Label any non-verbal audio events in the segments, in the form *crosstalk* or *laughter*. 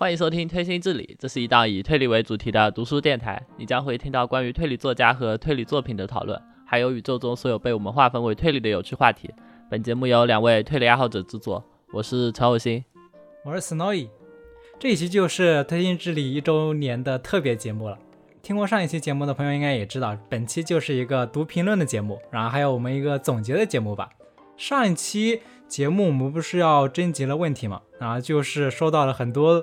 欢迎收听推心置理，这是一档以推理为主题的读书电台。你将会听到关于推理作家和推理作品的讨论，还有宇宙中所有被我们划分为推理的有趣话题。本节目由两位推理爱好者制作，我是陈有心，我是 Snowy。这一期就是推心置理一周年的特别节目了。听过上一期节目的朋友应该也知道，本期就是一个读评论的节目，然后还有我们一个总结的节目吧。上一期节目我们不是要征集了问题嘛，然后就是收到了很多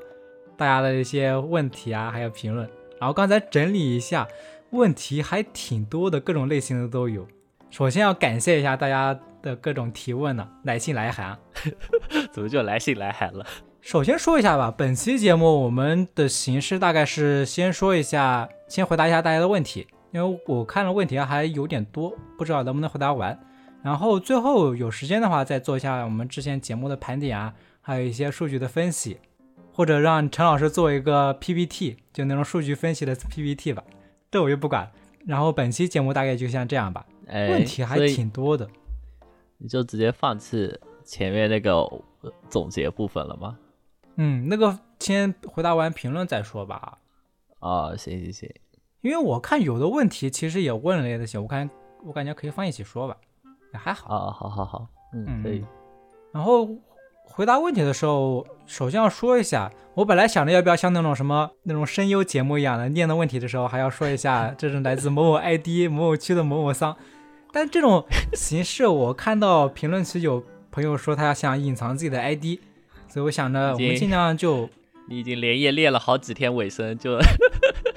大家的一些问题啊，还有评论。然后刚才整理一下，问题还挺多的，各种类型的都有。首先要感谢一下大家的各种提问呢，来信来函。*laughs* 怎么就来信来函了？首先说一下吧，本期节目我们的形式大概是先说一下，先回答一下大家的问题，因为我看了问题还有点多，不知道能不能回答完。然后最后有时间的话，再做一下我们之前节目的盘点啊，还有一些数据的分析，或者让陈老师做一个 PPT，就那种数据分析的 PPT 吧，这我就不管。然后本期节目大概就像这样吧，问题还挺多的，你就直接放弃前面那个总结部分了吗？嗯，那个先回答完评论再说吧。哦，行行行，因为我看有的问题其实也问了一些，我看我感觉可以放一起说吧。也还好啊，好好好，嗯，可以。然后回答问题的时候，首先要说一下，我本来想着要不要像那种什么那种声优节目一样的，念的问题的时候还要说一下这是来自某某 ID 某某区的某某桑。但这种形式，我看到评论区有朋友说他想隐藏自己的 ID，所以我想着我们尽量就你已经连夜练了好几天尾声，就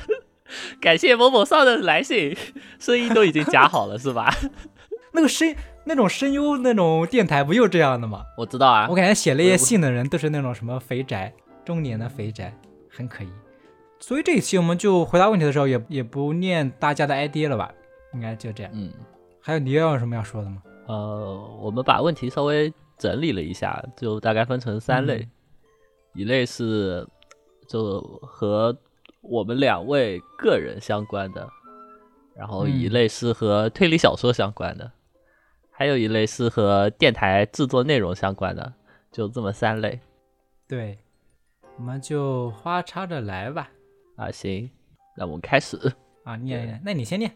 *laughs* 感谢某某桑的来信，声音都已经夹好了是吧？*laughs* 那个声那种声优那种电台不就这样的吗？我知道啊，我感觉写那些信的人都是那种什么肥宅，中年的肥宅，很可疑。所以这一期我们就回答问题的时候也也不念大家的 ID 了吧？应该就这样。嗯，还有你要有什么要说的吗？呃，我们把问题稍微整理了一下，就大概分成三类，一类是就和我们两位个人相关的，然后一类是和推理小说相关的。还有一类是和电台制作内容相关的，就这么三类。对，我们就花插着来吧。啊，行，那我们开始。啊，念念，那你先念。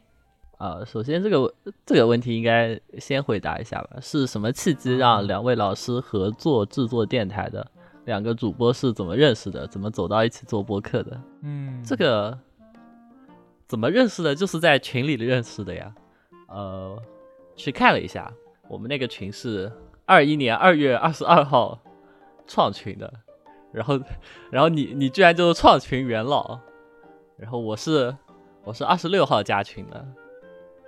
啊，首先这个这个问题应该先回答一下吧。是什么契机让两位老师合作制作电台的？两个主播是怎么认识的？怎么走到一起做播客的？嗯，这个怎么认识的？就是在群里认识的呀。呃。去看了一下，我们那个群是二一年二月二十二号创群的，然后，然后你你居然就是创群元老，然后我是我是二十六号加群的，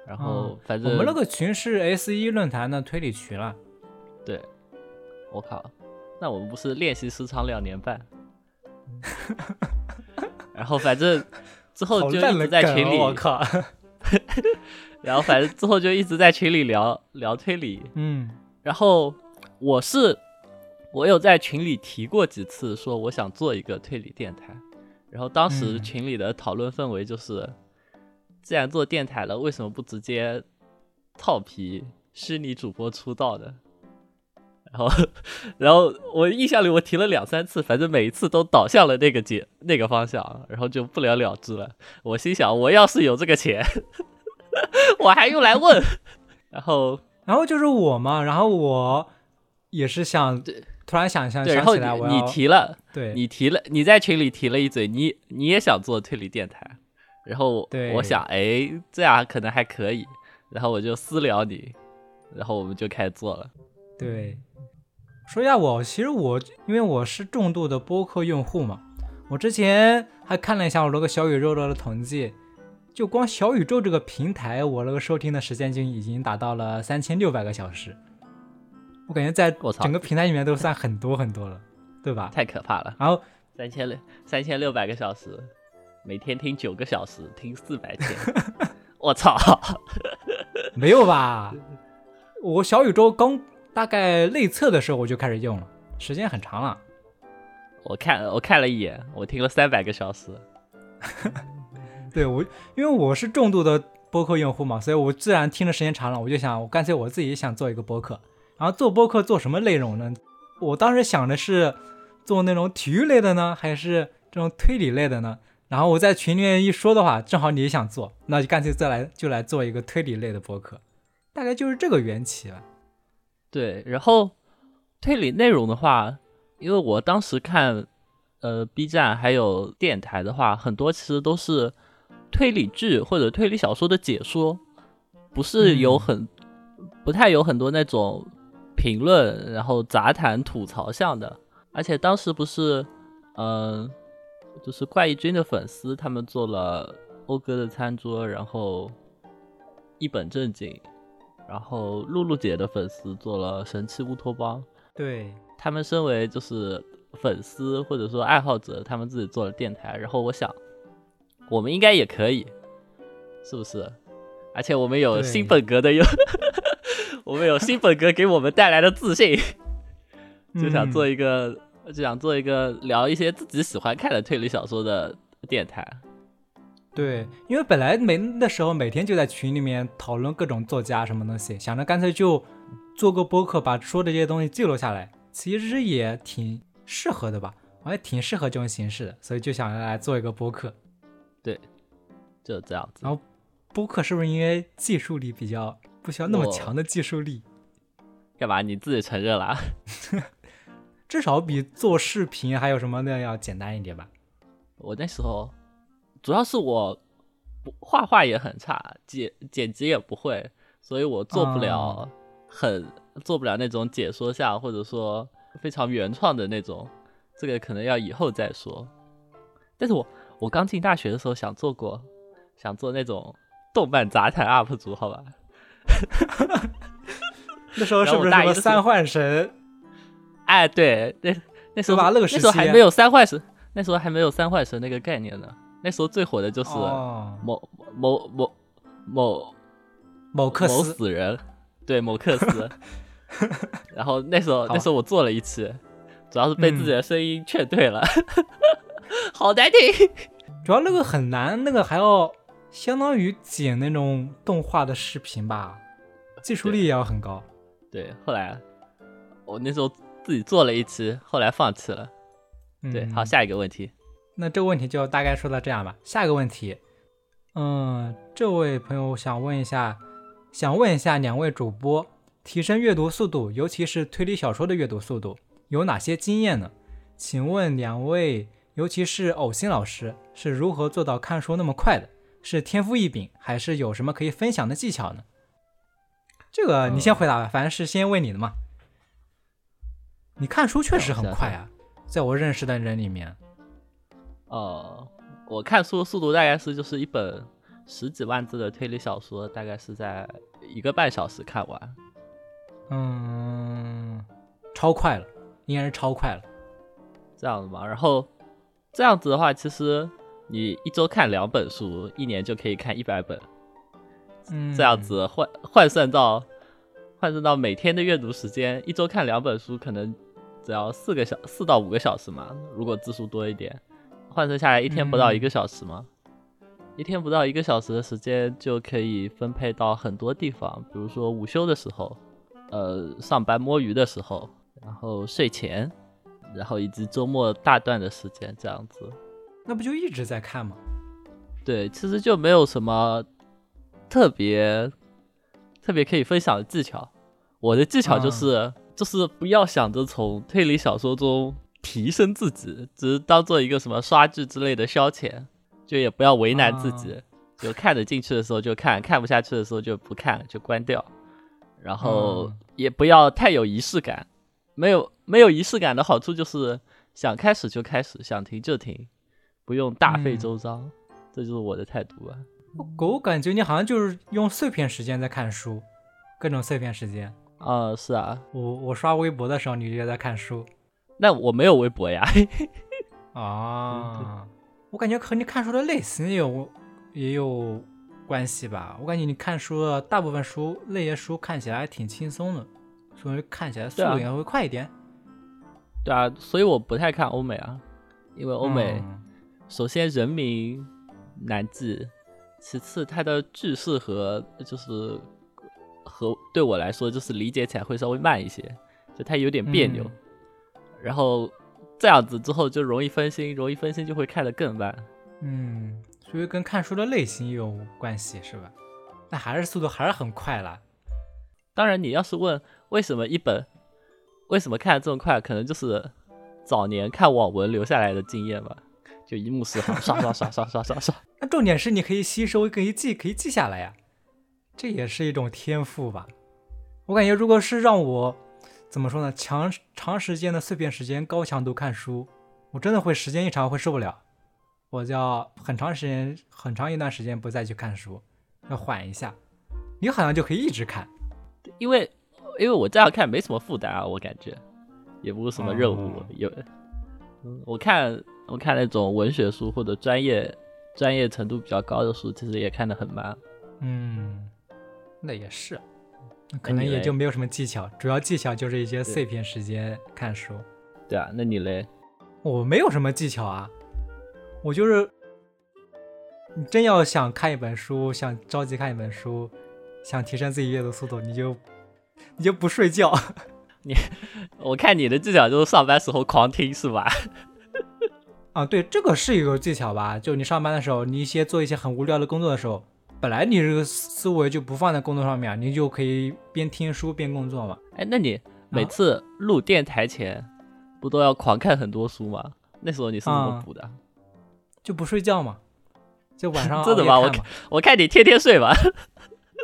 然后反正我们那个群是 S 一论坛的推理群了，对，我靠，那我们不是练习时长两年半，*laughs* 然后反正之后就一直在群里，我靠。*laughs* *laughs* 然后反正之后就一直在群里聊聊推理，嗯，然后我是我有在群里提过几次，说我想做一个推理电台，然后当时群里的讨论氛围就是，既然做电台了，为什么不直接套皮虚拟主播出道的？然后，然后我印象里我提了两三次，反正每一次都导向了那个节那个方向，然后就不了了之了。我心想，我要是有这个钱。*laughs* 我还用来问，*laughs* 然后，然后就是我嘛，然后我也是想，突然想想想起来，我你提了，对，你提了，你在群里提了一嘴，你你也想做推理电台，然后我想，哎，这样可能还可以，然后我就私聊你，然后我们就开始做了。对，说一下我，其实我因为我是重度的播客用户嘛，我之前还看了一下我那个小宇宙的统计。就光小宇宙这个平台，我那个收听的时间就已经达到了三千六百个小时，我感觉在整个平台里面都算很多很多了，对吧？太可怕了。然后三千六三千六百个小时，每天听九个小时，听四百天，*laughs* 我操！没有吧？我小宇宙刚大概内测的时候我就开始用了，时间很长了。我看我看了一眼，我听了三百个小时。*laughs* 对我，因为我是重度的播客用户嘛，所以我自然听的时间长了，我就想，我干脆我自己想做一个播客。然后做播客做什么内容呢？我当时想的是做那种体育类的呢，还是这种推理类的呢？然后我在群里面一说的话，正好你也想做，那就干脆再来就来做一个推理类的播客，大概就是这个缘起吧。对，然后推理内容的话，因为我当时看呃 B 站还有电台的话，很多其实都是推理剧或者推理小说的解说，不是有很、不太有很多那种评论，然后杂谈吐槽向的。而且当时不是嗯、就是怪异君的粉丝他们做了欧哥的餐桌，然后一本正经。然后露露姐的粉丝做了神奇乌托邦，对，他们身为就是粉丝或者说爱好者，他们自己做了电台。然后我想，我们应该也可以，是不是？而且我们有新本格的有，*laughs* 我们有新本格给我们带来的自信，*laughs* 就想做一一个，就想做一个聊一些自己喜欢看的推理小说的电台。对，因为本来每那时候每天就在群里面讨论各种作家什么东西，想着干脆就做个播客，把说的这些东西记录下来，其实也挺适合的吧，我也挺适合这种形式的，所以就想来做一个播客。就这样子然。后播客是不是因为技术力比较不需要那么强的技术力，干嘛？你自己承认了啊？*laughs* 至少比做视频还有什么的要简单一点吧？我那时候主要是我画画也很差，剪剪辑也不会，所以我做不了哦很、做不了那种解说像或者说非常原创的那种，这个可能要以后再说。但是我我刚进大学的时候想做过，想做那种动漫杂谈 UP 主，好吧？*laughs* 那时候是不是大一三幻神？哎，对，那那时候吧那时候还没有三幻神，那时候还没有三幻神那个概念呢。那时候最火的就是哦，某某某某某某克斯，死人，对某克斯。*laughs* 然后那时候那时候我做了一期，主要是被自嗯己的声音劝退了，*laughs* 好难听。主要那个很难，那个还要相当于剪那种动画的视频吧，技术力也要很高。对，后来我那时候自己做了一期，后来放弃了。对，嗯好，下一个问题。那这个问题就大概说到这样吧。下一个问题，嗯，这位朋友想问一下，想问一下两位主播，提升阅读速度，尤其是推理小说的阅读速度，有哪些经验呢？请问两位，尤其是偶心老师，是如何做到看书那么快的？是天赋异禀，还是有什么可以分享的技巧呢？这个你先回答吧，反正是先问你的嘛。你看书确实很快啊，在我认识的人里面。呃，我看书的速度大概是就是一本十几万字的推理小说，大概是在一个半小时看完。嗯，超快了，应该是超快了。这样子嘛。然后这样子的话，其实你一周看两本书，一年就可以看一百本。嗯，这样子换换算到换算到每天的阅读时间，一周看两本书，可能只要四个小四到五个小时嘛。如果字数多一点，换算下来一天不到一个小时嘛。一天不到一个小时的时间就可以分配到很多地方，比如说午休的时候，呃，上班摸鱼的时候，然后睡前，然后以及周末大段的时间这样子。那不就一直在看吗？对，其实就没有什么特别特别可以分享的技巧。我的技巧就是、就是不要想着从推理小说中提升自己，只是当做一个什么刷剧之类的消遣，就也不要为难自己。就看得进去的时候就看，*laughs* 看不下去的时候就不看，就关掉。然后嗯也不要太有仪式感，没有没有仪式感的好处就是想开始就开始，想停就停，不用大费嗯周章。这就是我的态度吧。我我感觉你好像就是用碎片时间在看书，各种碎片时间。啊、是啊，我我刷微博的时候，你就在看书那我没有微博呀。*laughs* 啊。我感觉和你看书的类型也有也有关系吧。我感觉你看书的大部分书那些书看起来还挺轻松的，所以看起来速度也会快一点。对啊，所以我不太看欧美啊，因为欧美、嗯首先人名难记，其次它的句式和就是和对我来说就是理解起来会稍微慢一些，就它有点别扭。嗯然后这样子之后就容易分心，容易分心就会看得更慢。嗯，所以跟看书的类型也有关系，是吧？那还是速度还是很快啦。当然，你要是问为什么一本为什么看得这么快，可能就是早年看网文留下来的经验吧，就一目十行，刷刷刷刷刷刷刷。*laughs* 那重点是你可以吸收，可以记，可以记下来呀，这也是一种天赋吧。我感觉，如果是让我怎么说呢，长长时间的碎片时间高强度看书，我真的会时间一长会受不了，我就要很长时间很长一段时间不再去看书，要缓一下。你好像就可以一直看，因为因为我这样看没什么负担啊，我感觉也不是什么任务，哦有嗯，我看我看那种文学书或者专业专业程度比较高的书，其实也看得很慢。嗯，那也是，可能也就没有什么技巧，主要技巧就是一些碎片时间看书。对啊，那你嘞？我没有什么技巧啊，我就是，你真要想看一本书，想着急看一本书，想提升自己阅读速度，你就你就不睡觉。*laughs* 你我看你的技巧就是上班时候狂听是吧？*laughs* 啊，对，这个是一个技巧吧？就你上班的时候，你一些做一些很无聊的工作的时候，本来你这个思维就不放在工作上面，啊你就可以边听书边工作嘛。哎，那你每啊次录电台前不都要狂看很多书吗？那时候你是怎么啊补的？就不睡觉嘛，就晚上 *laughs* 真的吗我我看你天天睡吧。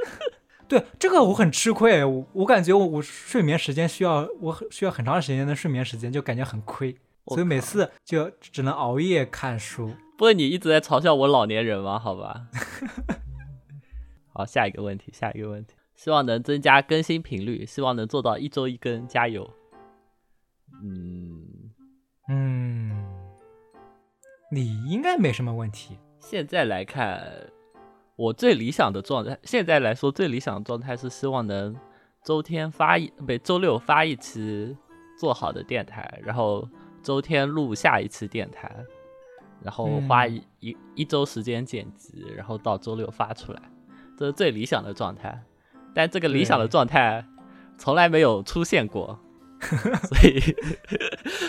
*laughs* 对这个我很吃亏，我我感觉我我睡眠时间需要我很需要很长时间的睡眠时间，就感觉很亏，所以每次就只能熬夜看书。不过你一直在嘲笑我老年人吗？好吧。*laughs* 好，下一个问题，下一个问题，希望能增加更新频率，希望能做到一周一更，加油。嗯，嗯，你应该没什么问题。现在来看，我最理想的状态，现在来说最理想的状态是希望能周天发一，不，周六发一期做好的电台，然后周天录下一期电台，然后花嗯一、一一周时间剪辑，然后到周六发出来，这是最理想的状态。但这个理想的状态从来没有出现过，*laughs* 所以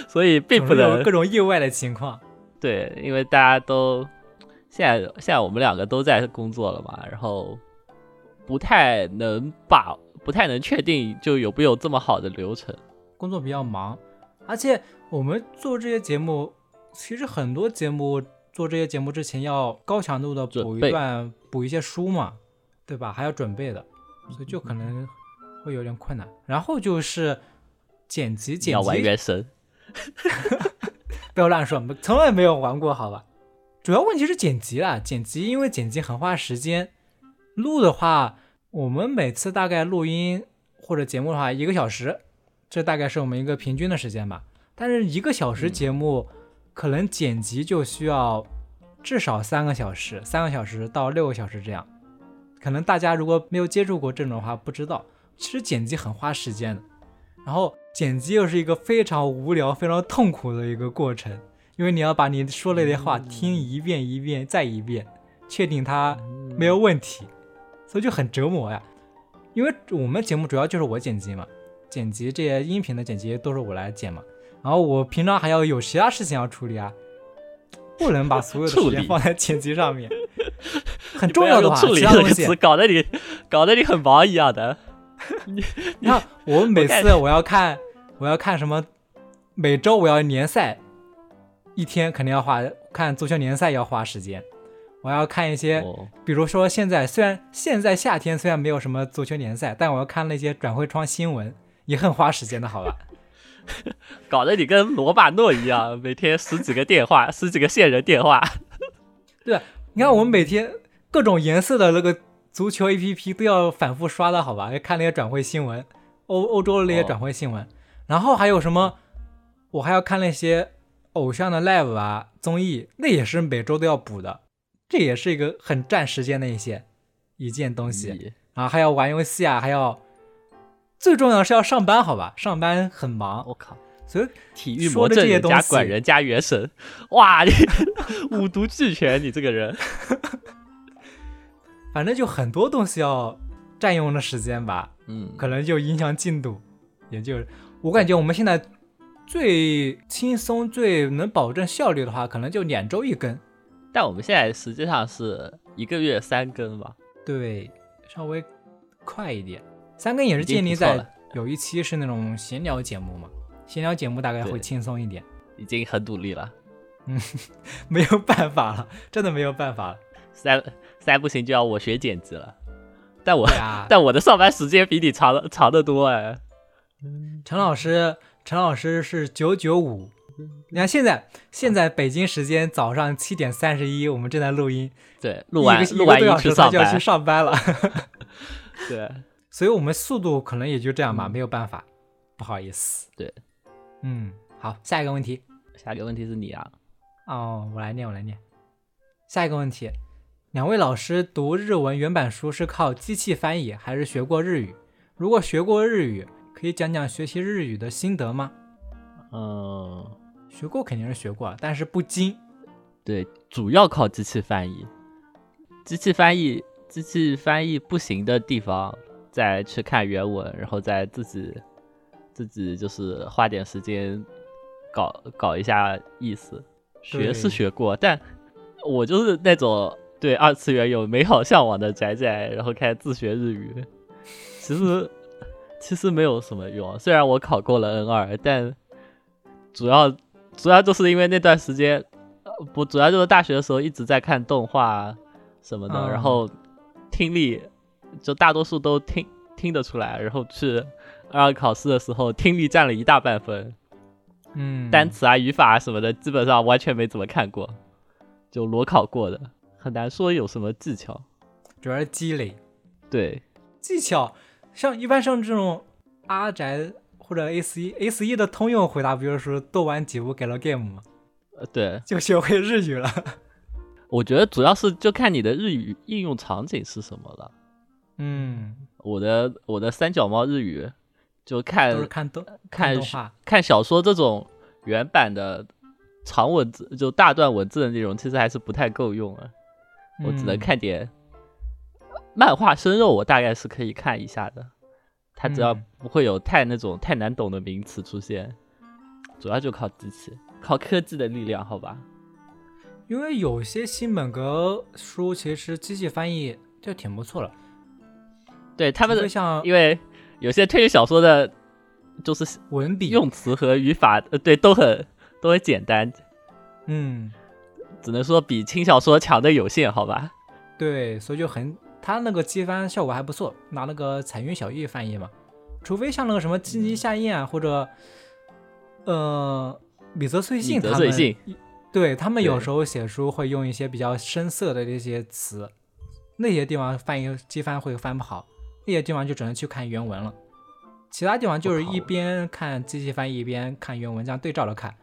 所以并不能各种意外的情况。对，因为大家都现在现在我们两个都在工作了嘛，然后不太能把不太能确定就有没有这么好的流程。工作比较忙，而且我们做这些节目，其实很多节目做这些节目之前要高强度的补一段补一些书嘛，对吧？还要准备的，所以就可能会有点困难。然后就是剪辑，你要玩剪辑原神，*laughs* 不要乱说，从来没有玩过，好吧？主要问题是剪辑啦，剪辑因为剪辑很花时间，录的话，我们每次大概录音或者节目的话，一个小时，这大概是我们一个平均的时间吧。但是一个小时节目，可能剪辑就需要至少三个小时，三个小时到六个小时这样。可能大家如果没有接触过这种的话，不知道，其实剪辑很花时间的。然后剪辑又是一个非常无聊、非常痛苦的一个过程，因为你要把你说了的话听一遍一遍再一遍，确定它没有问题，所以就很折磨呀。因为我们节目主要就是我剪辑嘛，剪辑这些音频的剪辑都是我来剪嘛，然后我平常还要有其他事情要处理啊，不能把所有的时间放在剪辑上面。*laughs* 很重要的话，处理东西这个词，搞得你搞得你很忙一样的。*laughs* 你看，我每次我要看，我要看什么，每周我要联赛，一天肯定要花看足球联赛要花时间。我要看一些，哦，比如说现在虽然现在夏天虽然没有什么足球联赛，但我要看那些转会窗新闻，也很花时间的，好吧？*laughs* 搞得你跟罗马诺一样，每天十几个电话，十几个线人电话。*laughs* 对你看我们每天各种颜色的那个足球 APP 都要反复刷的，好吧？要看那些转会新闻，欧欧洲的那些哦转会新闻，然后还有什么，我还要看那些偶像的 live 啊综艺，那也是每周都要补的，这也是一个很占时间的一些一件东西。咦然后还要玩游戏啊，还要最重要的是要上班，好吧？上班很忙，我靠！所以体育说魔怔人的这些东西加管人加原神，哇，你 *laughs* 五毒俱全，你这个人。*laughs* 反正就很多东西要占用的时间吧。嗯，可能就影响进度，也就是我感觉我们现在最轻松、最能保证效率的话，可能就两周一更。但我们现在实际上是一个月三更吧？对，稍微快一点。三更也是建立在有一期是那种闲聊节目嘛，闲聊节目大概会轻松一点。已经很努力了。嗯 *laughs* 没有办法了，真的没有办法了。三三不行就要我学剪辑了。但我 *laughs* 但我的上班时间比你长的长得多哎。陈老师，陈老师是九九五。你看现在，现在北京时间早上七点三十一，我们正在录音，对，录完录完音一个多小时他去上班就要去。上班了，*laughs* *laughs* 对，所以我们速度可能也就这样吧，嗯没有办法，不好意思。对，嗯，好，下一个问题。下一个问题是你啊，哦，我来念，我来念。下一个问题，两位老师读日文原版书是靠机器翻译，还是学过日语？如果学过日语，可以讲讲学习日语的心得吗？嗯，学过肯定是学过，但是不精。对，主要靠机器翻译，机器翻译，机器翻译不行的地方，再去看原文，然后再自己自己就是花点时间搞搞一下意思。学是学过，但我就是那种对二次元有美好向往的宅宅，然后开始自学日语，其实其实没有什么用。虽然我考过了 N 二，但主要主要就是因为那段时间，呃不主要就是大学的时候一直在看动画什么的，嗯然后听力就大多数都听听得出来，然后去二考试的时候听力占了一大半分。嗯，单词啊、语法啊什么的，基本上完全没怎么看过，就裸考过的，很难说有什么技巧。主要是积累对，技巧。像一般像这种阿宅或者 A 四一 A 四一的通用回答，不就是说多玩几部给了 game 吗？呃，对，就学会日语了。*laughs* 我觉得主要是就看你的日语应用场景是什么了。嗯，我的我的三脚猫日语，就都看是看动看动画。看小说这种原版的长文字，就大段文字的内容，其实还是不太够用啊。我只能嗯看点漫画生肉，我大概是可以看一下的。它只要嗯不会有太那种太难懂的名词出现，主要就靠机器，靠科技的力量，好吧？因为有些新本格书其实机器翻译就挺不错了，对他们的，像因为有些推理小说的，就是文笔用词和语法，呃，对，都很都很简单，嗯，只能说比轻小说强的有限，好吧？对，所以就很，他那个机翻效果还不错，拿那个彩云小玉翻译嘛。除非像那个什么金鸡夏彦啊，或者呃米泽穗信他们，信对他们有时候写书会用一些比较深色的这些词，那些地方翻译机翻会翻不好，那些地方就只能去看原文了。其他地方就是一边看机器翻译一边看原文，这样对照着看，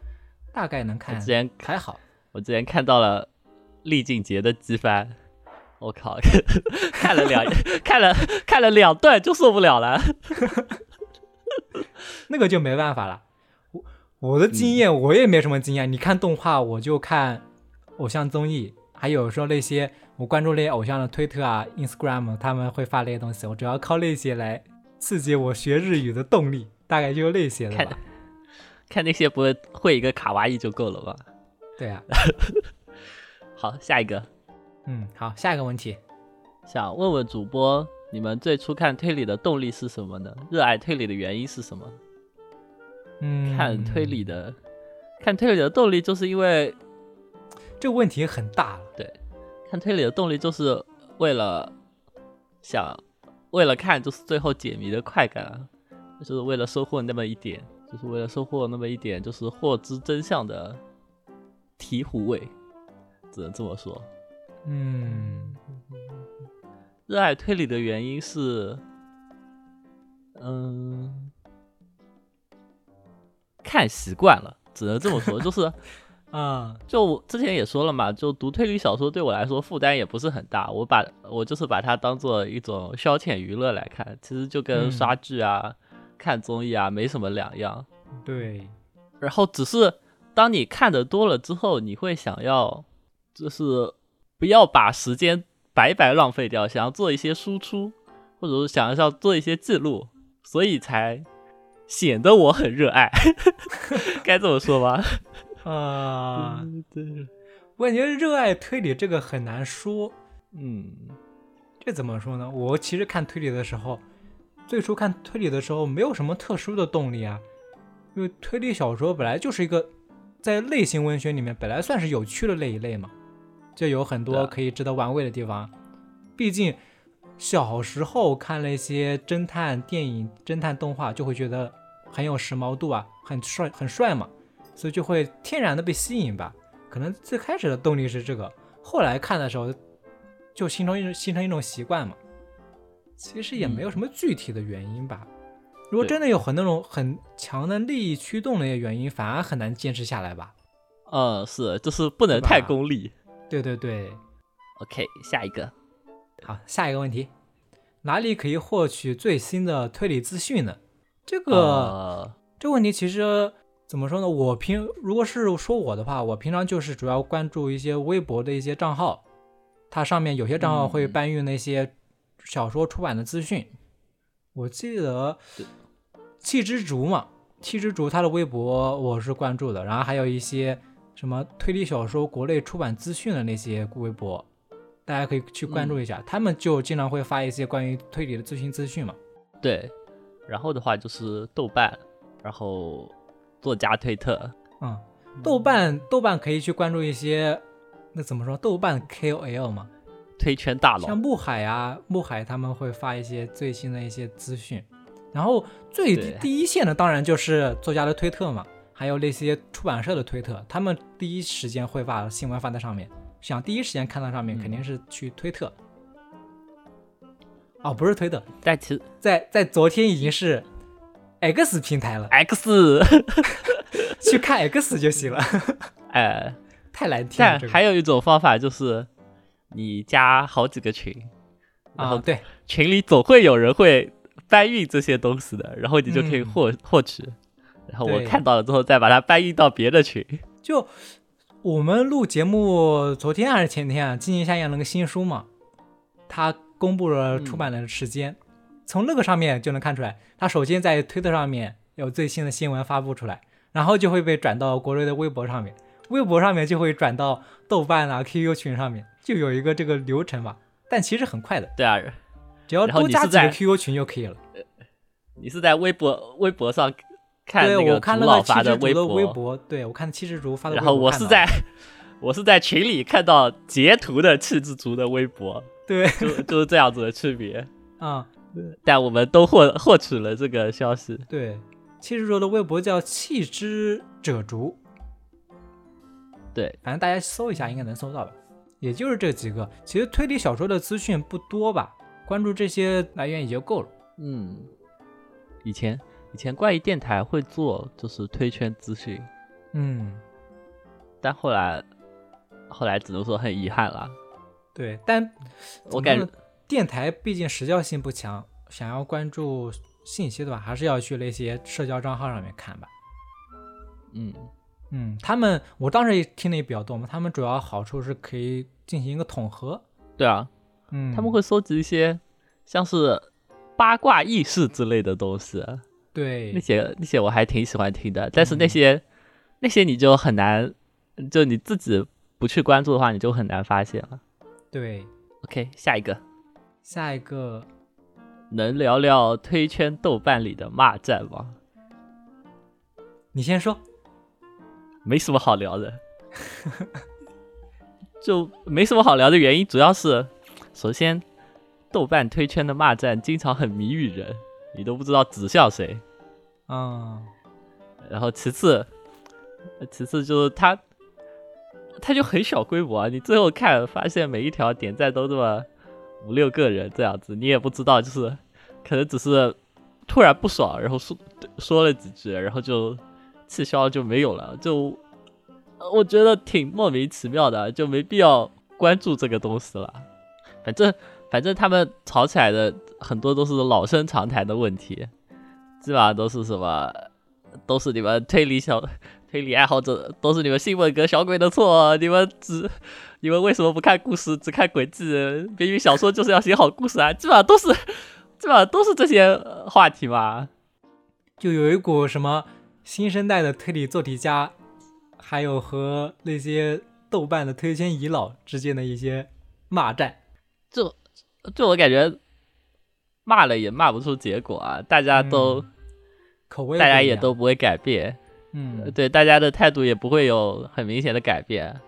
大概能看之前还好。我之前看到了厉静杰的机翻，我靠，看了两看了看了两段就受不了了。*laughs* 那个就没办法了。我我的嗯经验，我也没什么经验。你看动画，我就看偶像综艺，还有说那些我关注那些偶像的推特啊、Instagram，他们会发那些东西，我主要靠那些来刺激我学日语的动力，大概就那些了吧。看那些不会会一个卡哇伊就够了吧？对啊，*laughs* 好，下一个，嗯，好，下一个问题，想问问主播，你们最初看推理的动力是什么呢？热爱推理的原因是什么？嗯，看推理的，看推理的动力就是因为这个问题很大了。看推理的动力就是为了想，为了看就是最后解谜的快感啊，就是为了收获那么一点，就是为了收获那么一点，就是获知真相的醍醐味，只能这么说。嗯热爱推理的原因是，嗯，看习惯了，只能这么说。就是，*laughs* 啊，就我之前也说了嘛，就读推理小说对我来说负担也不是很大，我把我就是把它当做一种消遣娱乐来看，其实就跟嗯刷剧啊、看综艺啊没什么两样。对，然后只是当你看的多了之后，你会想要，就是不要把时间白白浪费掉，想要做一些输出，或者是想要做一些记录，所以才显得我很热爱，*laughs* 该这么说吧？*laughs* 啊，对，我感觉热爱推理这个很难说，嗯，这怎么说呢？我其实看推理的时候，最初看推理的时候没有什么特殊的动力啊，因为推理小说本来就是一个在类型文学里面本来算是有趣的那一类嘛，就有很多可以值得玩味的地方。毕竟小时候看了一些侦探电影、侦探动画，就会觉得很有时髦度啊，很帅、很帅嘛，所以就会天然的被吸引吧。可能最开始的动力是这个，后来看的时候就形成一种形成一种习惯嘛。其实也没有什么具体的原因吧。如果真的有很那种很强的利益驱动的一些原因，反而很难坚持下来吧。呃，是，就是不能太功利。对对对，OK，下一个，好，下一个问题，哪里可以获取最新的推理资讯呢？这个、呃，这个问题其实怎么说呢？我平如果是说我的话，我平常就是主要关注一些微博的一些账号，它上面有些账号会嗯搬运那些小说出版的资讯。我记得对气之竹嘛，气之竹他的微博我是关注的，然后还有一些什么推理小说国内出版资讯的那些微博，大家可以去关注一下，他们就经常会发一些关于推理的最新资讯嘛。对，然后的话就是豆瓣，然后作家推特，嗯，豆瓣豆瓣可以去关注一些，那怎么说？豆瓣 KOL 嘛，推圈大佬，像穆海啊，穆海他们会发一些最新的一些资讯。然后最对第一线的当然就是作家的推特嘛，还有那些出版社的推特，他们第一时间会把新闻发在上面。想第一时间看到上面，嗯。肯定是去推特。哦，不是推特，在其在在昨天已经是 X 平台了，X，*laughs* 去看 X 就行了。哎，*laughs* 太难听了，但还有一种方法就是你加好几个群，然后啊，对，群里总会有人会搬运这些东西的，然后你就可以嗯。获、获取，然后我看到了之后再把它搬运到别的群。就我们录节目，昨天还是前天啊，今年夏彦那个新书嘛，他公布了出版的时间，从那个上面就能看出来，他首先在推特上面有最新的新闻发布出来，然后就会被转到国内的微博上面，微博上面就会转到豆瓣啊、QQ 群上面，就有一个这个流程吧。但其实很快的，对啊，只要多加几个 QQ 群就可以了。你是在微博微博上看对，那个我看竹老那个七之发的微竹的微博，对我看七之竹发的微然博然，后我是在 *laughs* 我是在群里看到截图的气质竹的微博，*laughs* 对就就是这样子的区别。*laughs* 啊、但我们都获获取了这个消息。对，七之竹的微博叫气之者竹，对，反正大家搜一下应该能搜到吧。也就是这几个，其实推理小说的资讯不多吧，关注这些来源也就够了。嗯，以前以前怪异电台会做就是推圈资讯，嗯，但后来后来只能说很遗憾了。对，但我感觉电台毕竟时效性不强，想要关注信息的话，还是要去那些社交账号上面看吧。嗯，嗯，他们我当时也听的也比较多嘛，他们主要好处是可以进行一个统合。对啊，嗯，他们会收集一些像是八卦轶事之类的东西，对那些那些我还挺喜欢听的。但是那嗯些、那些你就很难，就你自己不去关注的话，你就很难发现了。对，OK，下一个下一个能聊聊推圈豆瓣里的骂战吗？你先说。没什么好聊的，*laughs* 就没什么好聊的原因，主要是首先豆瓣推圈的骂战经常很迷语人，你都不知道指向谁。嗯，然后其次，其次就是他，他就很小规模啊。你最后看发现每一条点赞都这么五六个人这样子，你也不知道，就是可能只是突然不爽，然后说说了几句，然后就气消就没有了，就呃我觉得挺莫名其妙的，就没必要关注这个东西了。反正反正他们吵起来的很多都是老生常谈的问题，基本上都是什么，都是你们推理小 *laughs* 推理爱好者，都是你们新闻阁小鬼的错，你们只你们为什么不看故事，只看轨迹？明明小说就是要写好故事啊，基本上都是基本上都是这些呃话题嘛。就有一股什么新生代的推理作题家，还有和那些豆瓣的推荐遗老之间的一些骂战。就就我感觉骂了也骂不出结果啊，大家都、口味大家也都不会改变，嗯，对大家的态度也不会有很明显的改变，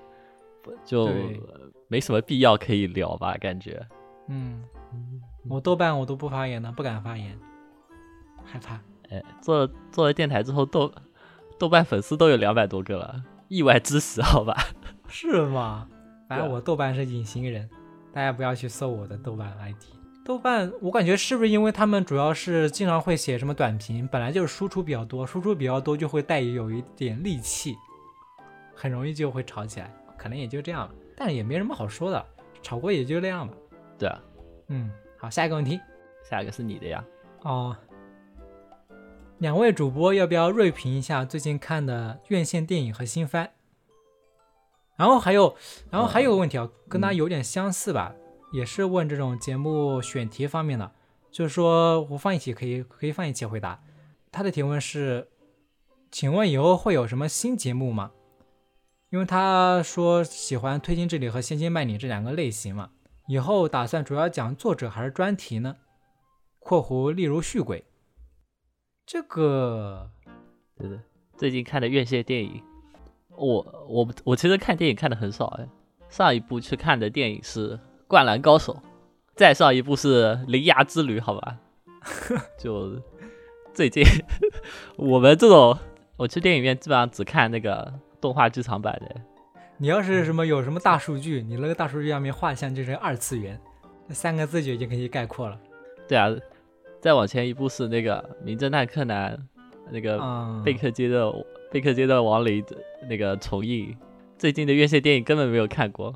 就没什么必要可以聊吧？感觉嗯，我豆瓣我都不发言的，不敢发言，害怕。哎，做做了电台之后，豆豆瓣粉丝都有两百多个了，意外之喜，好吧？是吗？*laughs* 反正我豆瓣是隐形人，大家不要去搜我的豆瓣 ID。豆瓣，我感觉是不是因为他们主要是经常会写什么短评，本来就是输出比较多，输出比较多就会带有一点戾气，很容易就会吵起来，可能也就这样了。但也没什么好说的，吵过也就那样吧。对啊，嗯，好，下一个问题下一个是你的呀。哦。两位主播要不要锐评一下最近看的院线电影和新番？然后还有，然后还有个问题啊，跟他有点相似吧，也是问这种节目选题方面的，就是说我放一起可以可以放一起回答。他的提问是，请问以后会有什么新节目吗？因为他说喜欢推进之理和现金卖你这两个类型嘛，以后打算主要讲作者还是专题呢？（括弧例如续鬼）这个对的，最近看的院线电影，我我我其实看电影看的很少哎。上一部去看的电影是《灌篮高手》，再上一部是《铃芽之旅》，好吧？*laughs* 就最近 *laughs* 我们这种，我去电影院基本上只看那个动画剧场版的。你要是什么有什么大数据，你那个大数据上面画像就是二次元，那三个字就已经可以概括了。对啊，再往前一步是那个《名侦探柯南》，那个嗯，贝克街的贝克街的亡灵的那个重映。最近的院线电影根本没有看过。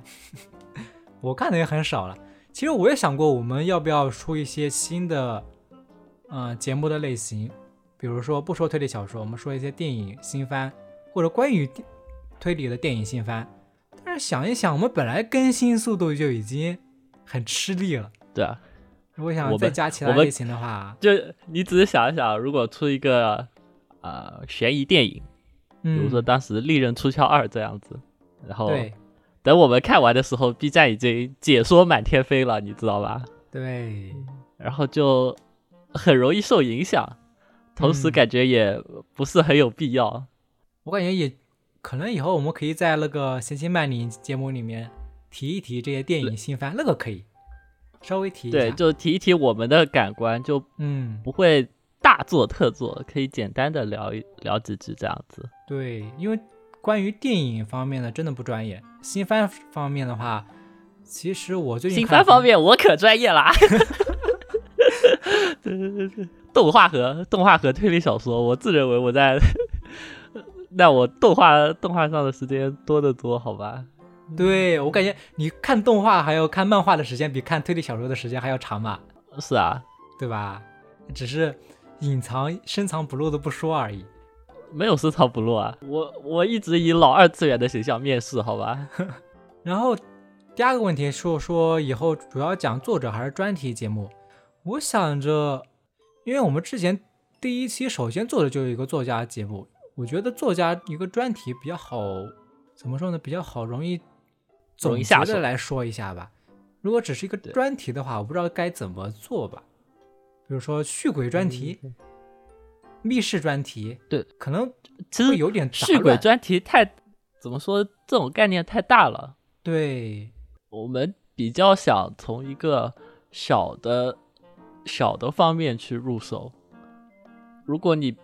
*laughs* 我看的也很少了。其实我也想过，我们要不要出一些新的，嗯、节目的类型，比如说不说推理小说，我们说一些电影新番，或者关于推理的电影新番。但是想一想，我们本来更新速度就已经很吃力了，对啊，如果想我再加其他类型的话，就你只是想一想，如果出一个呃悬疑电影，比嗯，如说当时《利刃出鞘二》这样子，然后对等我们看完的时候，B 站已经解说满天飞了，你知道吧？对，然后就很容易受影响，同时嗯感觉也不是很有必要。我感觉也可能以后我们可以在那个《闲情漫你》节目里面提一提这些电影新番，那个可以稍微提一下。对，就提一提我们的感官，就嗯，不会大做特做，可以简单的聊一聊几句这样子。对，因为关于电影方面的真的不专业，新番方面的话，其实我最近新番方面我可专业啦。对对对对，动画和动画和推理小说，我自认为我在，那我动画动画上的时间多得多，好吧？对我感觉你看动画还有看漫画的时间比看推理小说的时间还要长嘛，是啊，对吧？只是隐藏深藏不露的不说而已。没有深藏不露啊，我我一直以老二次元的形象面试，好吧？*laughs* 然后第二个问题说说以后主要讲作者还是专题节目，我想着，因为我们之前第一期首先做的就是一个作家节目，我觉得作家一个专题比较好，怎么说呢？比较好，容易总结的来说一下吧。如果只是一个专题的话，我不知道该怎么做吧。比如说续鬼专题、密室专题，对，可能其实有点杂续鬼专题太怎么说，这种概念太大了。对，我们比较想从一个小的小的方面去入手。如果你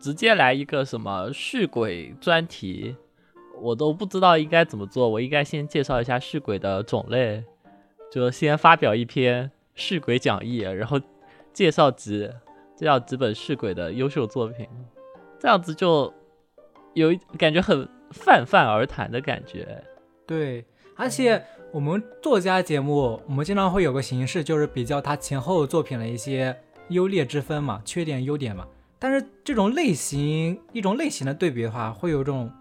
直接来一个什么续鬼专题，我都不知道应该怎么做。我应该先介绍一下续鬼的种类，就先发表一篇续鬼讲义，然后介绍几介绍几本续轨的优秀作品，这样子就有一感觉很泛泛而谈的感觉。对，而且我们作家节目，我们经常会有个形式，就是比较他前后作品的一些优劣之分嘛，缺点、优点嘛。但是这种类型，一种类型的对比的话，会有种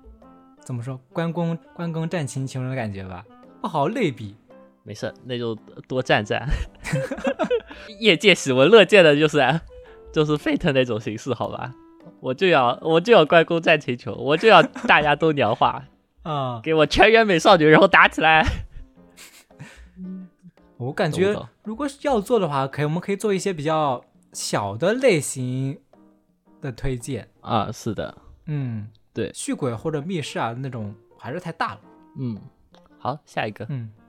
怎么说，关公关公战秦琼的感觉吧，不好类比。没事，那就多站站。*laughs* 业界喜闻乐见的就是就是 Fate 那种形式，好吧？我就要我就要关公战秦琼，我就要大家都娘化，啊、给我全员美少女，然后打起来。我感觉如果是要做的话，可以我们可以做一些比较小的类型的推荐。啊，是的，嗯，对续鬼或者密室啊那种还是太大了。嗯，好，下一个。嗯，好，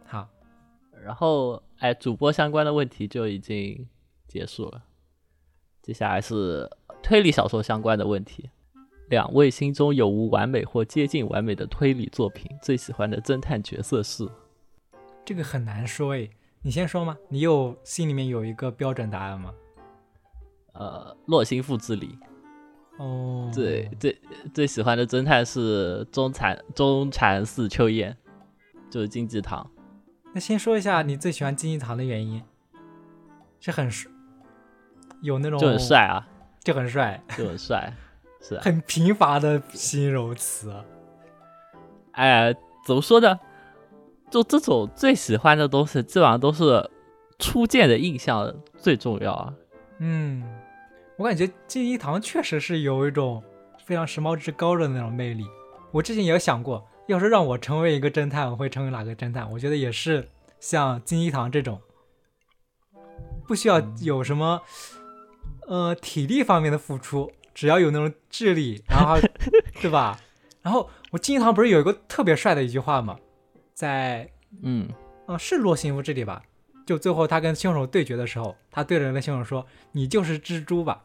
然后，哎，主播相关的问题就已经结束了。接下来是推理小说相关的问题。两位心中有无完美或接近完美的推理作品？最喜欢的侦探角色是？这个很难说诶，你先说吗？你有心里面有一个标准答案吗？呃，洛心父之里。哦，最最最喜欢的侦探是中禅中禅寺秋叶，就是金吉堂。那先说一下你最喜欢金一堂的原因，是很帅，有那种就很，帅啊，就很帅，就很帅，是啊。*laughs* 很贫乏的形容词。哎，怎么说呢？就这种最喜欢的东西，基本上都是初见的印象最重要啊。嗯，我感觉金一堂确实是有一种非常时髦之高的那种魅力。我之前也有想过，要是让我成为一个侦探，我会成为哪个侦探？我觉得也是像金一堂这种，不需要有什么呃体力方面的付出，只要有那种智力，然后 *laughs* 对吧？然后我金一堂不是有一个特别帅的一句话吗？在嗯，啊，是洛心夫这里吧？就最后他跟凶手对决的时候，他对着那凶手说：“你就是蜘蛛吧？”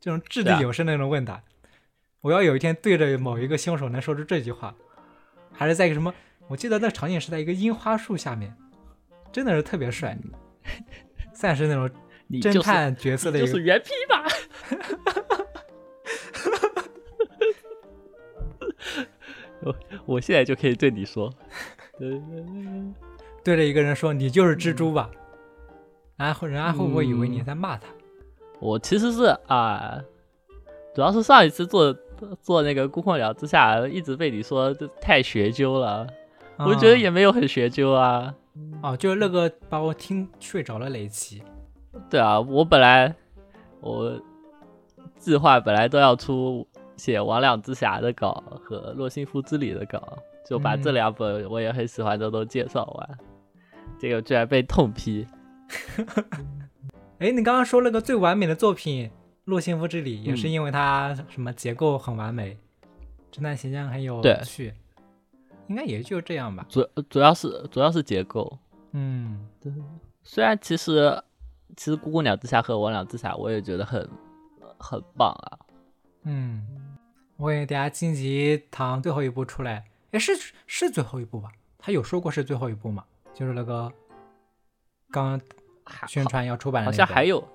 这种掷地有声的那种问答，我要有一天对着某一个凶手能说出这句话，还是在一个什么？我记得那场景是在一个樱花树下面，真的是特别帅，算是那种侦探角色的一个。你就是原批吧。我我现在就可以对你说，对着一个人说：“你就是蜘蛛吧？”然后人家会不会以为你在骂他？我其实是啊、主要是上一次做做那个《孤魂鸟之下》，一直被你说这太学究了，我觉得也没有很学究啊。哦，就是那个把我听睡着了雷奇。对啊，我本来我计划本来都要出写《魍魉之匣》的稿和《洛心夫之里》的稿，就把这嗯两本我也很喜欢的都介绍完，结果居然被痛批。*laughs* 哎，你刚刚说那个最完美的作品《洛心夫之里》，也是嗯因为它什么结构很完美，侦探形象很有趣，应该也就这样吧。主主要是主要是结构，嗯，对虽然其实其实《姑姑鸟之下》和《我鸟之下》我也觉得很很棒啊。嗯，我感觉等下荆棘堂最后一部出来，哎，是是最后一部吧？他有说过是最后一部吗？就是那个刚还宣传要出版的好那个像还有，好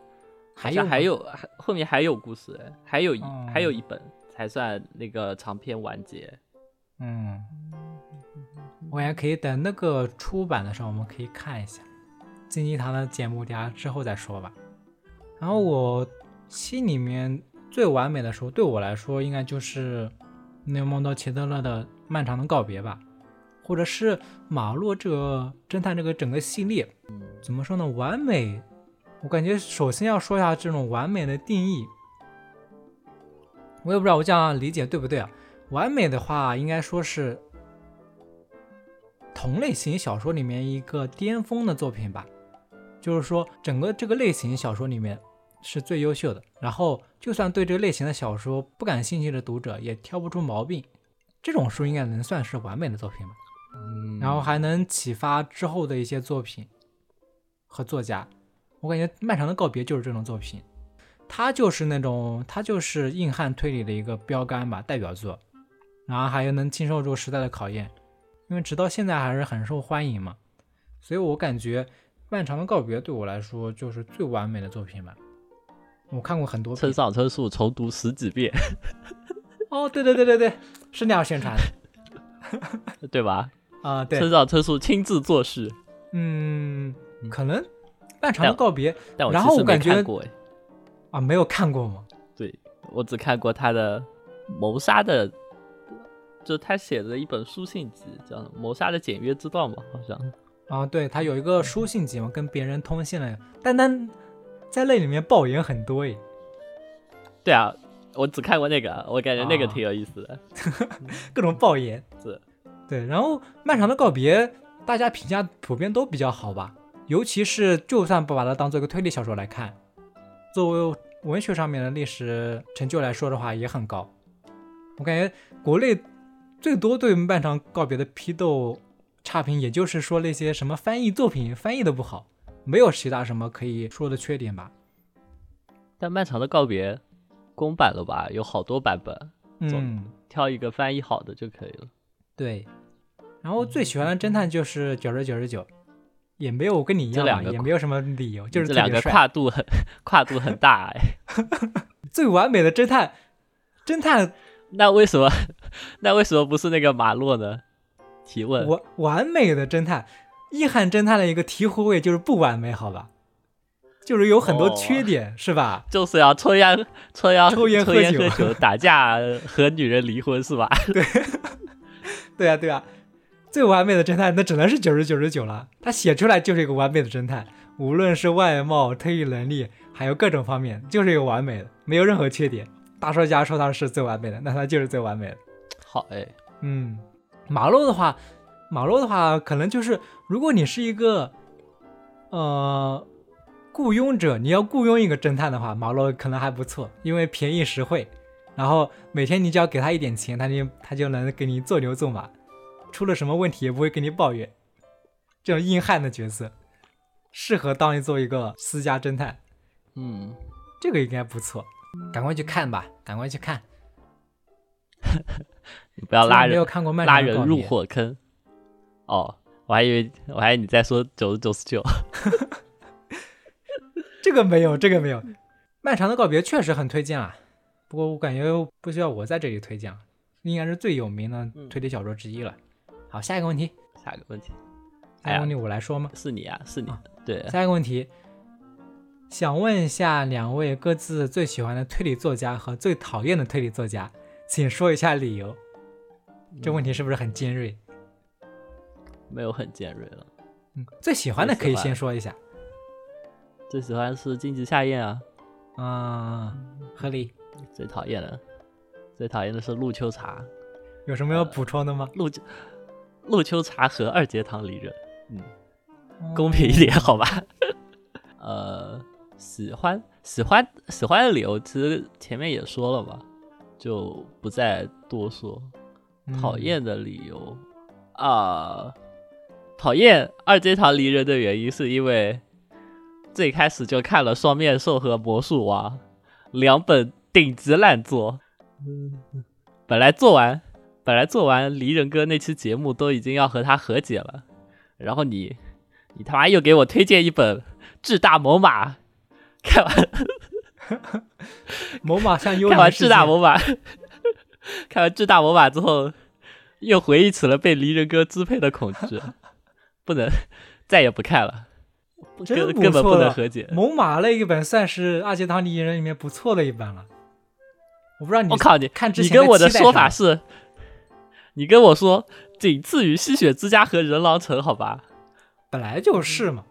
还有还有还后面还有故事，还有一、哦还有一本才算那个长篇完结。嗯，我也可以等那个出版的时候，我们可以看一下金鸡堂的节目，等下之后再说吧。然后我心里面最完美的时候，对我来说应该就是内蒙多齐德勒的《漫长的告别》吧，或者是马洛这个侦探这个整个系列，怎么说呢？完美，我感觉首先要说一下这种完美的定义。我也不知道我这样理解对不对啊？完美的话，应该说是同类型小说里面一个巅峰的作品吧。就是说，整个这个类型小说里面是最优秀的。然后，就算对这个类型的小说不感兴趣的读者也挑不出毛病，这种书应该能算是完美的作品吧。嗯然后还能启发之后的一些作品和作家。我感觉《漫长的告别》就是这种作品，它就是那种它就是硬汉推理的一个标杆吧，代表作。然后还有能经受住时代的考验，因为直到现在还是很受欢迎嘛。所以我感觉《漫长的告别》对我来说就是最完美的作品吧。我看过很多遍。村上春树重读十几遍，哦，对对对对对，是那样宣传的 *laughs* 对吧？啊、对，村上春树亲自作事，嗯，嗯可能《漫长的告别》但我然后我感觉看过哎，啊，没有看过吗？对我只看过他的谋杀的，就他写的一本书信集，叫《谋杀的简约之道》嘛，好像。啊，对他有一个书信集嘛，跟别人通信了，但丹在那里面爆言很多诶。对啊，我只看过那个，我感觉那个啊挺有意思的。*laughs* 各种爆言。是，对，然后《漫长的告别》大家评价普遍都比较好吧，尤其是就算不把它当做一个推理小说来看，作为文学上面的历史成就来说的话也很高。我感觉国内最多对《漫长告别》的批斗差评，也就是说那些什么翻译作品翻译的不好，没有其他什么可以说的缺点吧。但漫长的告别公版了吧？有好多版本，嗯，挑一个翻译好的就可以了。对。然后最喜欢的侦探就是九十九十九，也没有跟你一样也没有什么理由，就是这两个跨度很跨度很大哎。*laughs* 最完美的侦探，侦探 *laughs* 那为什么那为什么不是那个马洛呢？提问。完完美的侦探，硬汉侦探的一个醍醐味就是不完美，好吧？就是有很多哦缺点，是吧？就是要抽烟、抽烟、抽烟抽喝酒烟喝酒、打架和女人离婚是吧？*laughs* 对啊，对啊，最完美的侦探那只能是九十九十九了，他写出来就是一个完美的侦探，无论是外貌、特异能力，还有各种方面，就是一个完美的，没有任何缺点。大说家说他是最完美的，那他就是最完美的。好哎，嗯，马洛的话，马洛的话，可能就是如果你是一个呃雇佣者，你要雇佣一个侦探的话，马洛可能还不错，因为便宜实惠，然后每天你只要给他一点钱，他就他就能给你做牛做马，出了什么问题也不会跟你抱怨。这种硬汉的角色，适合当一做一个私家侦探，嗯，这个应该不错，赶快去看吧，赶快去看。*laughs* 你不要拉人没有看过漫拉人入火坑。哦，我还以为我还以为你在说九十九十九。*laughs* 这个没有，这个没有。漫长的告别确实很推荐啊，不过我感觉不需要我在这里推荐，应该是最有名的推理小说之一了。好，下一个问题，下一个问题下一个问题我来说吗？是你啊，是你啊。对，下一个问题，想问一下两位各自最喜欢的推理作家和最讨厌的推理作家，请说一下理由。这问题是不是很尖锐？没有很尖锐了。嗯，最喜欢的可以先说一下。最喜欢是荆棘夏彦啊，啊、合理。最讨厌的，最讨厌的是陆秋茶。有什么要补充的吗？陆秋陆秋茶和二阶堂离人，嗯，公平一点好吧？*laughs* 呃，喜欢喜欢喜欢的理由，其实前面也说了嘛，就不再多说。嗯。讨厌的理由啊、讨厌二阶堂离人的原因是因为最开始就看了《双面兽》和《魔术王》两本顶级烂作，本来做完本来做完离人哥那期节目都已经要和他和解了，然后你你他妈又给我推荐一本《智大猛犸》，看完猛犸像幽看完《灵世界智大猛犸》，看完《智大猛犸》之后，又回忆起了被离人哥支配的恐惧，不能再也不看了，根根本不能和解。猛犸那一本算是二阶堂离人里面不错的一本了。我不知道你我靠你，看之前你跟我的说法是，你跟我说仅次于吸血之家和人狼城，好吧？本来就是嘛。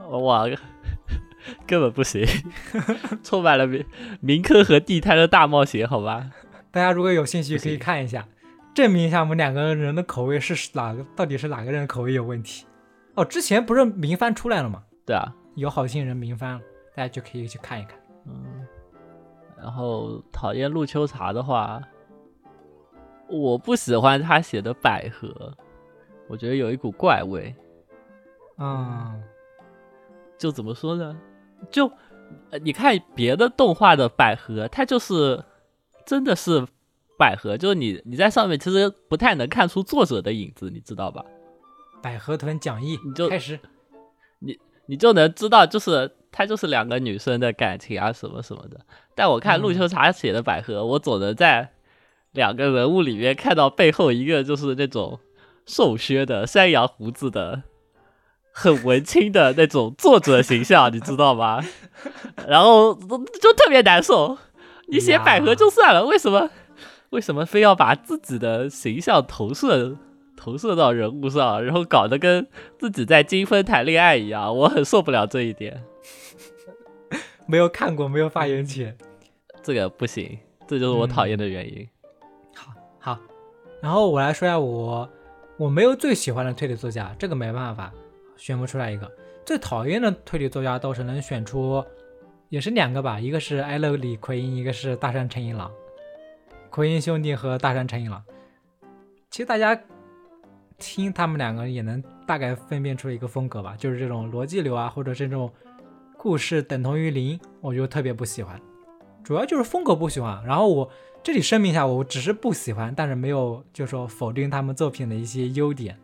我，根本不行，*laughs* 充满了民民科和地摊的大冒险，好吧？大家如果有兴趣可以看一下，证明一下我们两个人的口味是哪个，到底是哪个人的口味有问题。哦，之前不是明番出来了吗？对啊，有好心人明番了，大家就可以去看一看。嗯，然后讨厌陆秋茶的话，我不喜欢他写的百合，我觉得有一股怪味。嗯，就怎么说呢？就呃你看别的动画的百合，它就是真的是百合，就是你你在上面其实不太能看出作者的影子，你知道吧？百合豚讲义你就开始。你就能知道，就是它就是两个女生的感情啊什么什么的。但我看陆秋茶写的百合，我总能在两个人物里面看到背后一个就是那种瘦削的山羊胡子的。很文青的那种作者形象，你知道吗？*laughs* 然后就特别难受。你写百合就算了，为什么 *laughs* 为什么非要把自己的形象投射投射到人物上，然后搞得跟自己在金分谈恋爱一样？我很受不了这一点。*laughs* 没有看过，没有发言权。这个不行，这这就是我讨厌的原因。好，好，然后我来说一下我我没有最喜欢的推理作家，这个没办法选不出来一个。最讨厌的推理作家倒是能选出，也是两个吧，一个是艾勒里奎因，一个是大山诚一郎。奎因兄弟和大山诚一郎，其实大家听他们两个也能大概分辨出一个风格吧，就是这种逻辑流啊，或者是这种故事等同于零，我就特别不喜欢。主要就是风格不喜欢。然后我这里声明一下，我只是不喜欢，但是没有就说否定他们作品的一些优点，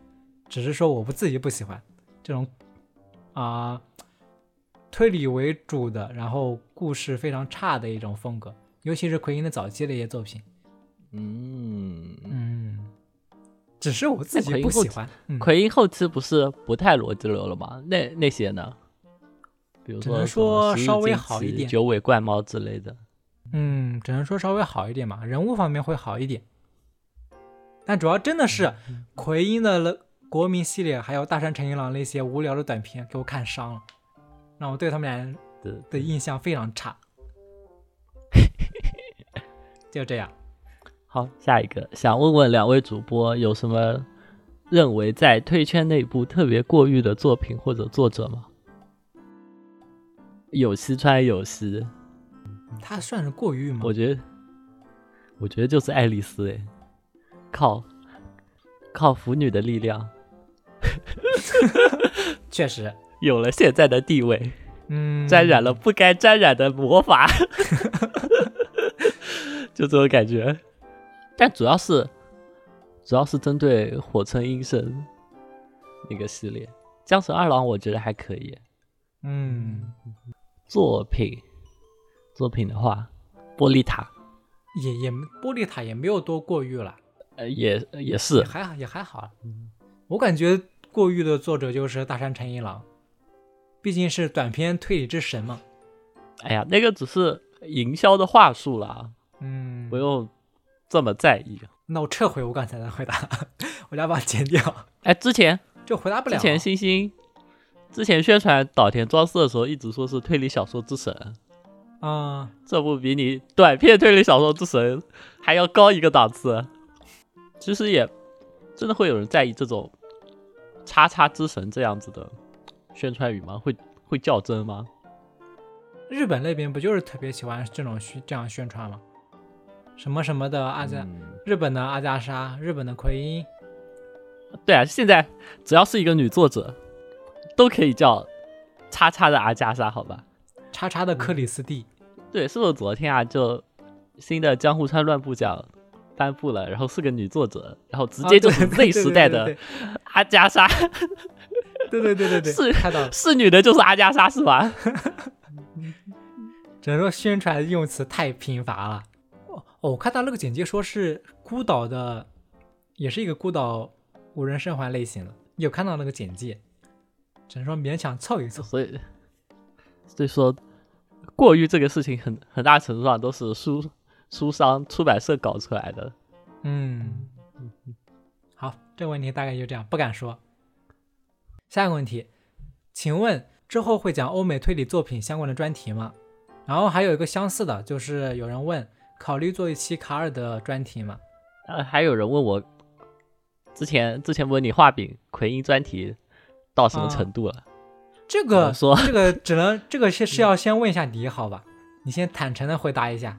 只是说我不自己不喜欢这种。啊，推理为主的，然后故事非常差的一种风格，尤其是奎因的早期的一些作品。嗯嗯，只是我自己不喜欢。奎因后期不是不太逻辑流了吗？那那些呢？比如说，只能说稍微好一点，九尾怪猫之类的。嗯，只能说稍微好一点嘛，人物方面会好一点。但主要真的是奎因的。国民系列还有大山诚一郎那些无聊的短片给我看伤了，让我对他们俩的的印象非常差。就这样，好，下一个想问问两位主播有什么认为在推圈内部特别过誉的作品或者作者吗？有西川有希，他算是过誉吗？我觉得，我觉得就是爱丽丝哎，靠，靠腐女的力量。*laughs* 确实有了现在的地位，嗯，沾染了不该沾染的魔法，*laughs* 就这种感觉。但主要是，主要是针对火村英生那个系列，江神二郎我觉得还可以。嗯，作品作品的话，玻璃塔也也玻璃塔也没有多过誉了，呃，也也是还好也还好。我感觉。过誉的作者就是大山诚一郎，毕竟是短篇推理之神嘛。哎呀，那个只是营销的话术啦，嗯，不用这么在意。那我撤回我刚才的回答，*laughs* 我要把它剪掉。哎，之前就回答不了。之前星星之前宣传岛田庄司的时候，一直说是推理小说之神。啊，这不比你短篇推理小说之神还要高一个档次？其实也真的会有人在意这种。叉叉之神这样子的宣传语吗？会会较真吗？日本那边不就是特别喜欢这种宣这样宣传吗？什么什么的阿加，日本的阿加莎，日本的奎因。对啊，现在只要是一个女作者，都可以叫叉叉的阿加莎，好吧？叉叉的克里斯蒂。对，是不是昨天啊？就新的江户川乱步奖颁布了，然后是个女作者，然后直接就是 Z 时代的阿加莎。对对对对对，*laughs* 是看到是女的，就是阿加莎，是吧？只能说宣传用词太贫乏了。哦，我看到那个简介说是孤岛的，也是一个孤岛无人生还类型的。有看到那个简介，只能说勉强凑一凑。所以，所以说过于这个事情，很很大程度上都是书。书商出版社搞出来的，嗯，好，这个问题大概就这样，不敢说。下一个问题，请问之后会讲欧美推理作品相关的专题吗？然后还有一个相似的，就是有人问，考虑做一期卡尔的专题吗？呃，还有人问我，之前之前问你画饼奎因专题到什么程度了？这个说这个 *laughs* 只能这个是是要先问一下你好吧？你先坦诚的回答一下。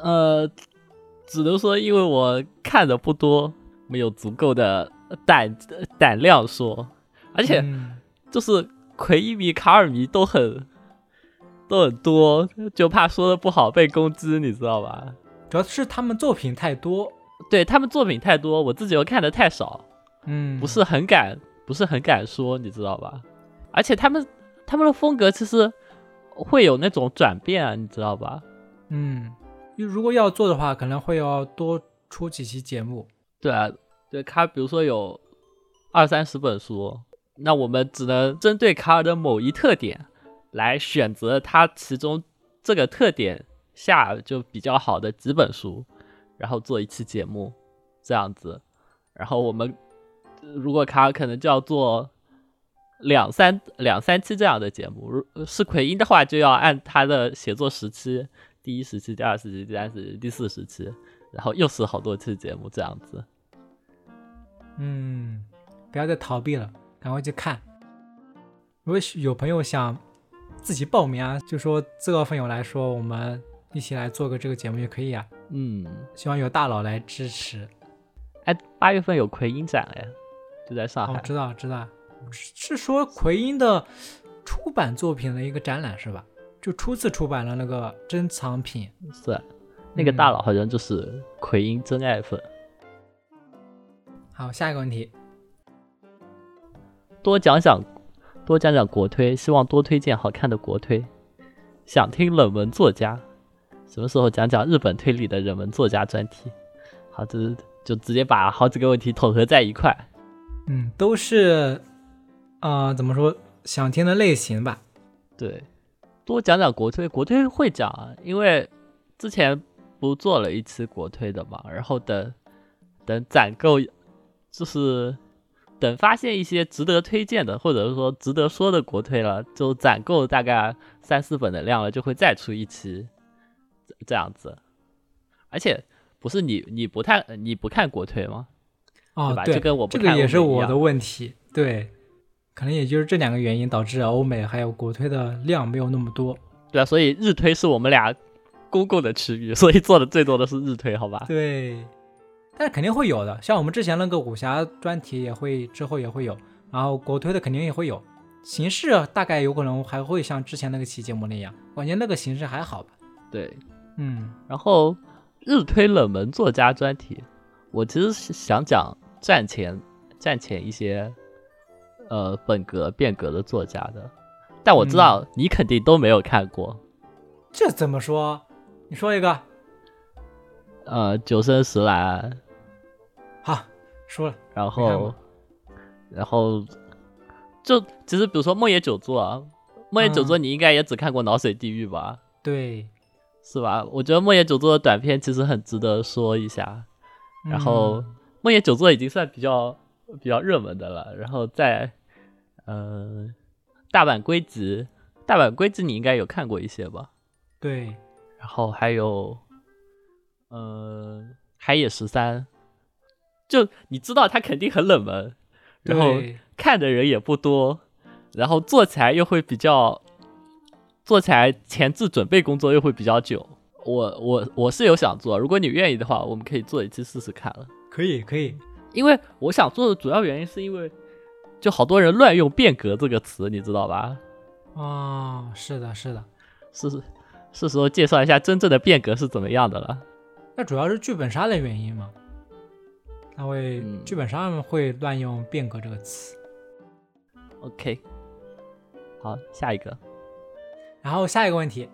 呃，只能说因为我看的不多，没有足够的胆胆量说，而且就是奎一迷、卡尔迷都很都很多，就怕说的不好被攻击，你知道吧？主要是他们作品太多，对他们作品太多，我自己又看的太少，嗯，不是很敢，不是很敢说，你知道吧？而且他们他们的风格其实会有那种转变啊，你知道吧？嗯。如果要做的话，可能会要多出几期节目。对啊，对他，比如说有二三十本书，那我们只能针对卡尔的某一特点来选择他其中这个特点下就比较好的几本书，然后做一期节目这样子。然后我们如果卡尔可能就要做两三两三期这样的节目，如是奎因的话，就要按他的写作时期。第一时期、第二时期、第三时期、第四时期，然后又是好多期节目这样子。嗯，不要再逃避了，赶快去看。如果有朋友想自己报名啊，就说自告奋勇来说，我们一起来做个这个节目也可以啊。嗯，希望有大佬来支持。哎，八月份有奎因展哎，就在上海。我知道，知道，是说奎因的出版作品的一个展览是吧？就初次出版了那个珍藏品。是，那个大佬好像就是奎因真爱粉。好，下一个问题，多讲讲，多讲讲国推，希望多推荐好看的国推。想听冷门作家，什么时候讲讲日本推理的冷门作家专题？好，这就直接把好几个问题统合在一块。嗯，都是，啊，怎么说，想听的类型吧。对，多讲讲国推，国推会讲啊，因为之前不做了一期国推的嘛，然后等等攒够。就是等发现一些值得推荐的，或者是说值得说的国推了，就攒够大概三四本的量了，就会再出一期这样子。而且不是你你不太你不看国推吗？哦，对吧？就跟我这个也是我的问题。对，可能也就是这两个原因导致欧美还有国推的量没有那么多。对啊，所以日推是我们俩公共的区域，所以做的最多的是日推，好吧？对。但是肯定会有的，像我们之前那个武侠专题也会，之后也会有，然后国推的肯定也会有，形式大概有可能还会像之前那个期节目那样，我感觉那个形式还好吧？对，嗯，然后日推冷门作家专题，我其实是想讲战前战前一些呃本格变革的作家的，但我知道你肯定都没有看过，这怎么说？你说一个，呃，九生石兰。好，说了，然后，然后，就其实比如说梦野久作啊，梦野久作你应该也只看过《脑水地狱》吧？对，是吧？我觉得梦野久作的短片其实很值得说一下。然后，梦野久作已经算比较比较热门的了。然后在，呃，大阪归集，大阪归集你应该有看过一些吧？对。然后还有，呃，海野十三。就你知道他肯定很冷门，然后看的人也不多，然后做起来又会比较，做起来前置准备工作又会比较久。我我我是有想做，如果你愿意的话，我们可以做一期试试看了。可以可以，因为我想做的主要原因是因为，就好多人乱用“变革”这个词，你知道吧？哦，是的，是的，是是时候介绍一下真正的变革是怎么样的了。那主要是剧本杀的原因吗？他会剧本杀会乱用“变革”这个词。OK，好，下一个。然后下一个问题，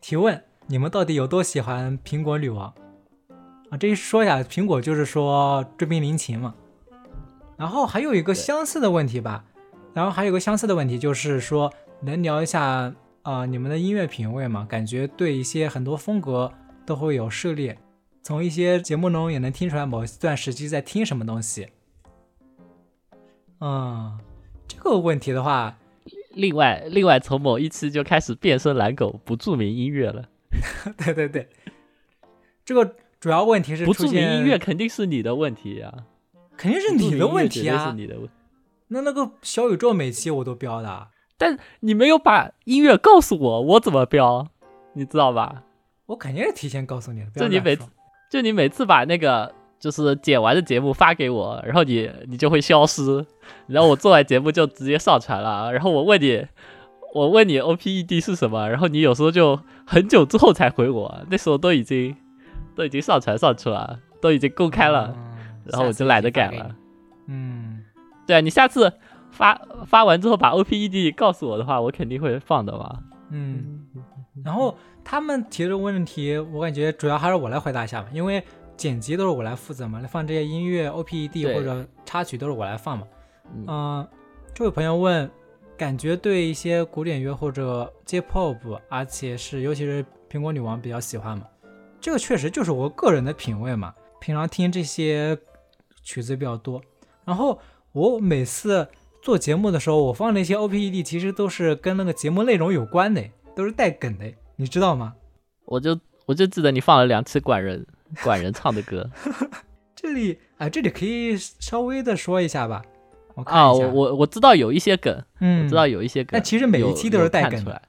提问：你们到底有多喜欢苹果女王？啊，这一说一下，苹果就是说追兵林琴嘛。然后还有一个相似的问题吧。然后还有个相似的问题，就是说能聊一下啊你们的音乐品味吗？感觉对一些很多风格都会有涉猎。从一些节目中也能听出来某一段时期在听什么东西。嗯，这个问题的话，另外另外从某一期就开始变身蓝狗不注明音乐了。*laughs* 对对对，这个主要问题是不注明音乐肯定是你的问题呀，肯定是你的问题啊，是你的问。那那个小宇宙每期我都标的，但你没有把音乐告诉我，我怎么标？你知道吧？我肯定是提前告诉你的，就你每次。就你每次把那个就是剪完的节目发给我，然后你你就会消失，然后我做完节目就直接上传了，然后我问你，我问你 O P E D 是什么，然后你有时候就很久之后才回我，那时候都已经都已经上传上去了，都已经公开了，然后我就懒得改了。嗯，对啊，你下次发发完之后把 O P E D 告诉我的话，我肯定会放的嘛。嗯，然后。他们提的问题，我感觉主要还是我来回答一下吧，因为剪辑都是我来负责嘛，来放这些音乐 O P E D 或者插曲都是我来放嘛。嗯，这位朋友问，感觉对一些古典乐或者 J Pop，而且是尤其是苹果女王比较喜欢嘛？这个确实就是我个人的品味嘛，平常听这些曲子比较多。然后我每次做节目的时候，我放那些 O P E D，其实都是跟那个节目内容有关的，都是带梗的。你知道吗？我就我就记得你放了两次管人管人唱的歌 *laughs* 这里啊，这里可以稍微的说一下吧。我看啊，我我我知道有一些梗，嗯，我知道有一些梗，但其实每一期都是带梗的看出来。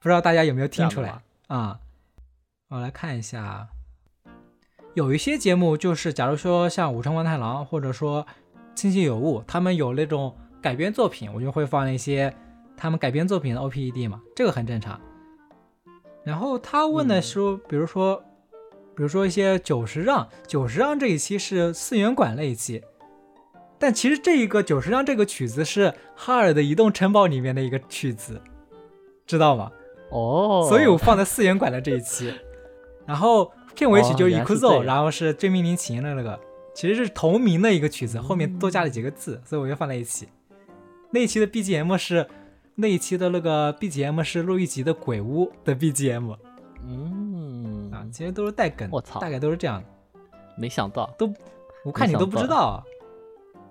不知道大家有没有听出来啊、我来看一下，有一些节目就是，假如说像《武城王太郎》或者说《津津有物》，他们有那种改编作品，我就会放一些他们改编作品的 OPED 嘛，这个很正常。然后他问的说，比如说，比如说一些九十让，九十让这一期是四元馆那一期，但其实这一个九十让这个曲子是哈尔的《移动城堡》里面的一个曲子，知道吗？哦，所以我放在四元馆的这一期，然后片尾曲就是哦原来是 Ikuzo，、这样然后是追命林琴的那个，其实是同名的一个曲子，后面多加了几个字，所以我就放在一起。那一期的 BGM 是那一期的那个 BGM 是录一吉的鬼屋的 BGM 嗯啊，其实都是带梗，我操大概都是这样的。没想到，都我看你都不知道啊，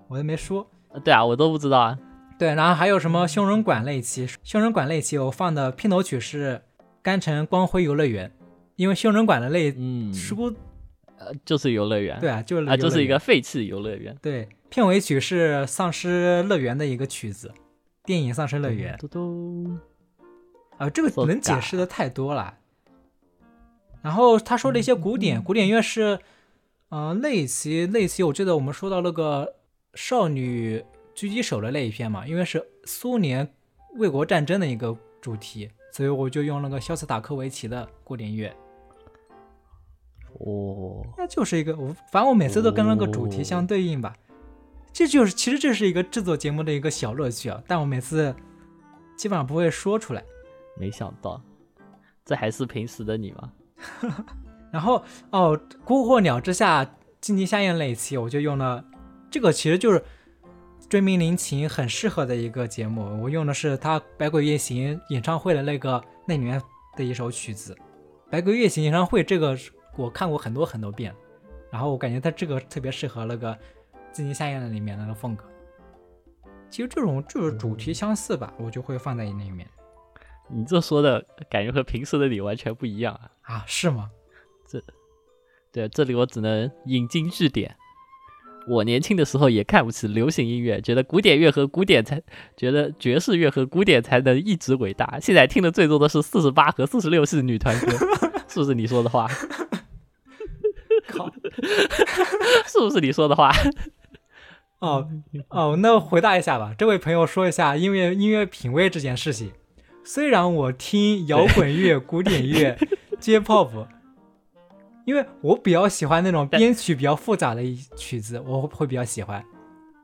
我都没说。呃对啊，我都不知道啊。对，然后还有什么凶人馆那一期？凶人馆那一期我放的片头曲是甘城光辉游乐园，因为修人馆的那嗯，书，呃，就是游乐园，对啊，就是啊，就是一个废弃游乐园。对，片尾曲是丧尸乐园的一个曲子，电影《丧尸乐园》嘟嘟，啊，这个能解释的太多了。然后他说了一些古典，古典乐是，呃，那一期那一期我记得我们说到那个少女狙击手的那一篇嘛，因为是苏联卫国战争的一个主题，所以我就用那个肖斯塔科维奇的古典乐。哦，那就是一个我，反正我每次都跟那个主题相对应吧。这就是其实这是一个制作节目的一个小乐趣啊，但我每次基本上不会说出来。没想到，这还是平时的你吗？*laughs* 然后哦，《孤火鸟之下》荆棘夏宴那一期，我就用了这个，其实就是追名林琴很适合的一个节目。我用的是他《百鬼夜行》演唱会的那个那里面的一首曲子，《百鬼夜行》演唱会这个我看过很多很多遍，然后我感觉它这个特别适合那个荆棘夏宴的里面那个风格。其实这种就是主题相似吧，我就会放在那里面你这说的感觉和平时的你完全不一样啊！啊，是吗？这对，这里我只能引经据典。我年轻的时候也看不起流行音乐，觉得古典乐和古典才，觉得爵士乐和古典才能一直伟大。现在听的最多的是四十八和四十六系女团歌，*laughs* 是不是你说的话？靠！*laughs* 是不是你说的话？哦哦，那回答一下吧。这位朋友说一下音乐音乐品味这件事情。虽然我听摇滚乐、古典乐、*laughs* J-pop，因为我比较喜欢那种编曲比较复杂的一曲子，我会比较喜欢。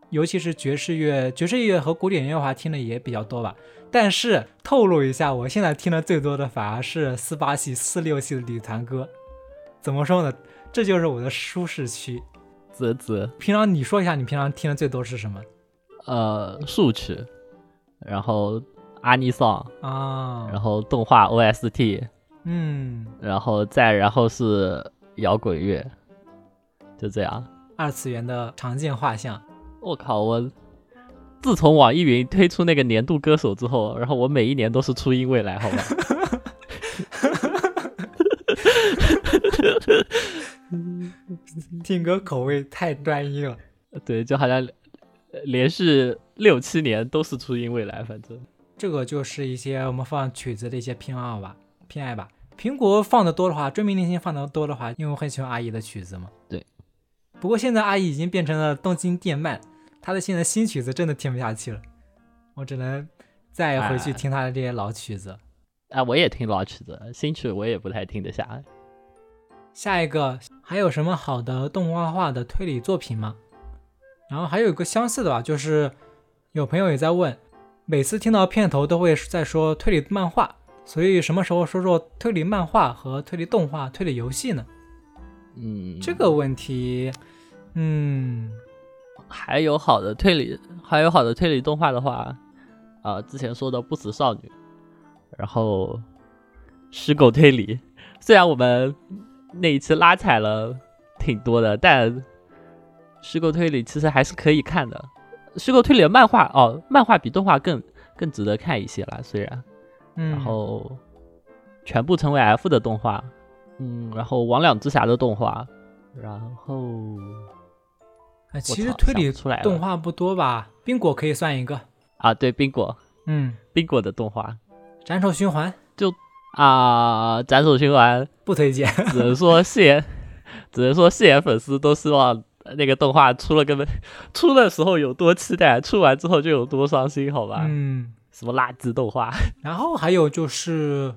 尤其是爵士乐，爵士乐和古典乐的话听的也比较多吧。但是透露一下，我现在听的最多的反而是四八系、四六系的女团歌。怎么说呢？这就是我的舒适区。啧啧，平常你说一下，你平常听的最多是什么呃，数曲，然后阿尼桑，啊？然后动画 OST，嗯，然后再然后是摇滚乐，就这样。二次元的常见画像。我靠，我自从网易云推出那个年度歌手之后，然后我每一年都是初音未来，好吧？*laughs* *laughs* 听歌口味太专一了。*laughs* 对，就好像呃连续六七年都是初音未来，反正这个就是一些我们放曲子的一些偏爱吧，偏爱吧。苹果放的多的话，追名林檎放的多的话，因为我很喜欢阿姨的曲子嘛。对。不过现在阿姨已经变成了东京电鳗，她的现在新曲子真的听不下去了，我只能再回去哎听她的这些老曲子。啊，我也听老曲子，新曲我也不太听得下来。下一个还有什么好的动画化的推理作品吗？然后还有一个相似的吧，就是有朋友也在问，每次听到片头都会在说推理漫画，所以什么时候说说推理漫画和推理动画、推理游戏呢？嗯，这个问题，嗯，还有好的推理，还有好的推理动画的话，啊、之前说的不死少女，然后虚构推理，虽然我们那一次拉踩了挺多的，但虚构推理其实还是可以看的。虚构推理的漫画哦，漫画比动画更更值得看一些啦，虽然，嗯。然后全部成为 F 的动画，嗯，然后魍魉之匣的动画，然后哎，其实推理出来动画不多吧？冰果可以算一个，啊，对，冰果，嗯，冰果的动画。斩首循环啊，斩首循环，不推荐。只能说戏言，*laughs* 只能说戏言粉丝都希望那个动画出了根本 *laughs* 出的时候有多期待，出完之后就有多伤心，好吧？嗯，什么垃圾动画？*laughs* 然后还有就是，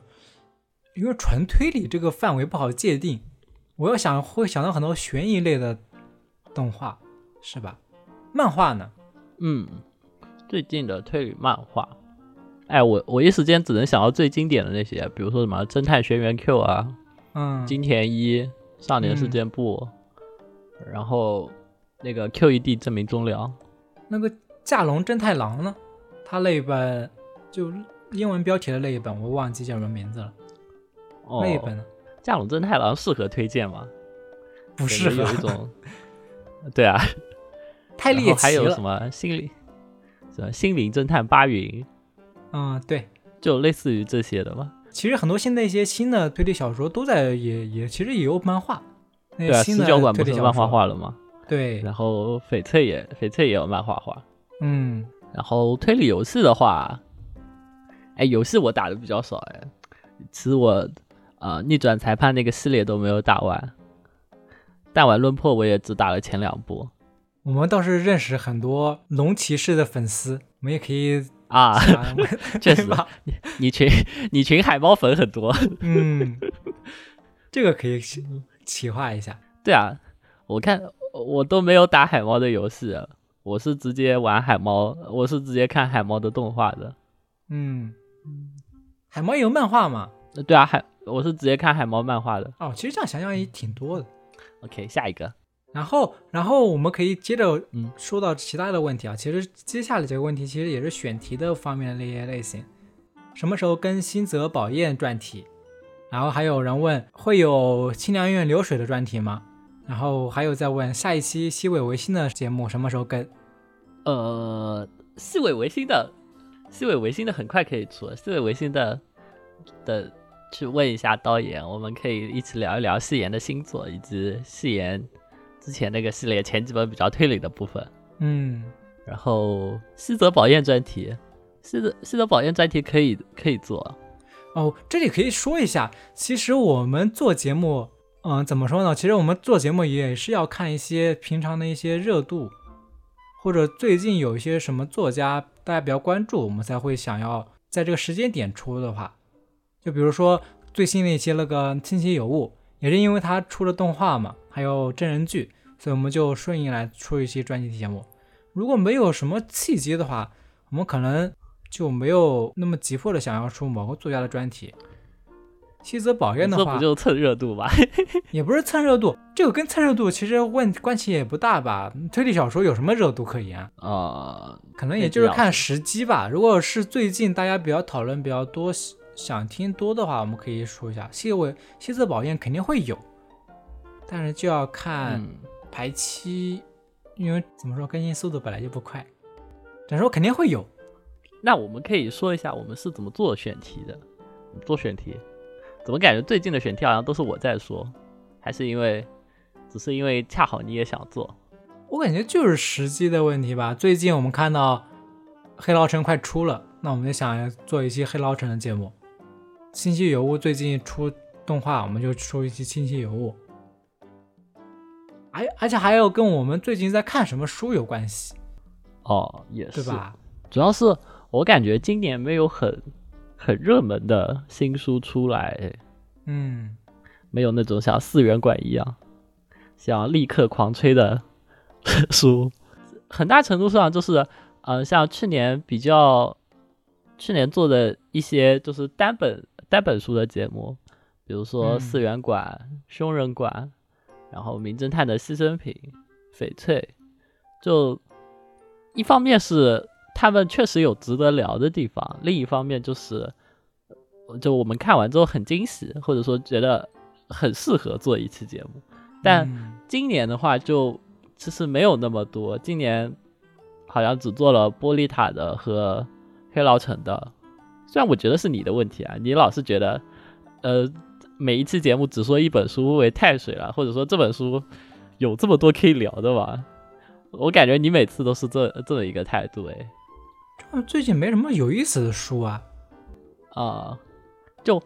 因为纯推理这个范围不好界定，我要想会想到很多悬疑类的动画，是吧？漫画呢？嗯，最近的推理漫画，哎，我我一时间只能想到最经典的那些，比如说什么《侦探学园 Q》啊，嗯，金田一、少年事件簿，然后那个 QED 证明终了。那个《架龙侦太郎》呢？他那一本就英文标题的那一本，我忘记叫什么名字了。哦，那一本呢？架龙真太郎适合推荐吗？感不适合觉有一，种，对啊，太然猎奇了还有什。么心灵，什么心灵侦探八云，嗯，对。就类似于这些的嘛。其实很多现在一些新的推理小说都在也也其实也有漫画，那对啊，新的死角馆不是漫画说化了吗？对，然后翡翠也翡翠也有漫画化。嗯，然后推理游戏的话，哎，游戏我打的比较少哎，其实我呃逆转裁判那个系列都没有打完，弹丸论破我也只打了前两部我们倒是认识很多龙骑士的粉丝，我们也可以啊，*laughs* 确实？你群你群海猫粉很多，嗯，这个可以企企划一下。对啊，我看我都没有打海猫的游戏，我是直接玩海猫，我是直接看海猫的动画的，嗯，海猫也有漫画嘛？呃对啊，海我是直接看海猫漫画的。哦，其实这样想想也挺多的。OK，下一个，然后，然后我们可以接着嗯说到其他的问题啊。其实接下来这个问题其实也是选题的方面的那些类型。什么时候更新泽宝彦专题？然后还有人问会有清凉院流水的专题吗？然后还有在问下一期西尾维新的节目什么时候更？呃，西尾维新的，西尾维新的很快可以出，西尾维新的的去问一下导演，我们可以一起聊一聊戏言的星座，以及戏言之前那个系列前几本比较推理的部分。嗯，然后西泽宝彦专题，西泽西泽宝彦专题可以可以做，哦，这里可以说一下，其实我们做节目，嗯，怎么说呢？其实我们做节目也是要看一些平常的一些热度，或者最近有一些什么作家大家比较关注，我们才会想要在这个时间点出的话，就比如说最新的一期那个《亲戚有误》，也是因为它出了动画嘛，还有真人剧，所以我们就顺应来出一期专题节目。如果没有什么契机的话，我们可能就没有那么急迫的想要出某个作家的专题。西泽保彦的话这不，就蹭热度吧？*laughs* 也不是蹭热度，这个跟蹭热度其实问关系也不大吧。推理小说有什么热度可言啊？呃，可能也就是看时机吧。如果是最近大家比较讨论比较多、想听多的话，我们可以说一下西尾西泽保彦肯定会有，但是就要看嗯，排期，因为怎么说更新速度本来就不快，但是我肯定会有。那我们可以说一下我们是怎么做选题的，做选题，怎么感觉最近的选题好像都是我在说，还是因为只是因为恰好你也想做？我感觉就是时机的问题吧。最近我们看到《黑牢城》快出了，那我们就想做一期《黑牢城》的节目。《星期有物》最近出动画，我们就出一期《星期有物》。而而且还有跟我们最近在看什么书有关系，哦，也是，对吧？主要是我感觉今年没有很很热门的新书出来，嗯，没有那种像四元馆一样，想立刻狂吹的 *laughs* 书，很大程度上就是，呃，像去年比较，去年做的一些就是单本单本书的节目，比如说嗯。四元馆、凶人馆，然后名侦探的牺牲品、翡翠，就一方面是他们确实有值得聊的地方，另一方面就是，就我们看完之后很惊喜，或者说觉得很适合做一期节目。但嗯今年的话，就其实没有那么多，今年好像只做了玻璃塔的和黑牢城的。虽然我觉得是你的问题啊，你老是觉得呃，每一期节目只说一本书会不会太水了，或者说这本书有这么多可以聊的吗？我感觉你每次都是这这么一个态度，哎，这最近没什么有意思的书啊，啊，就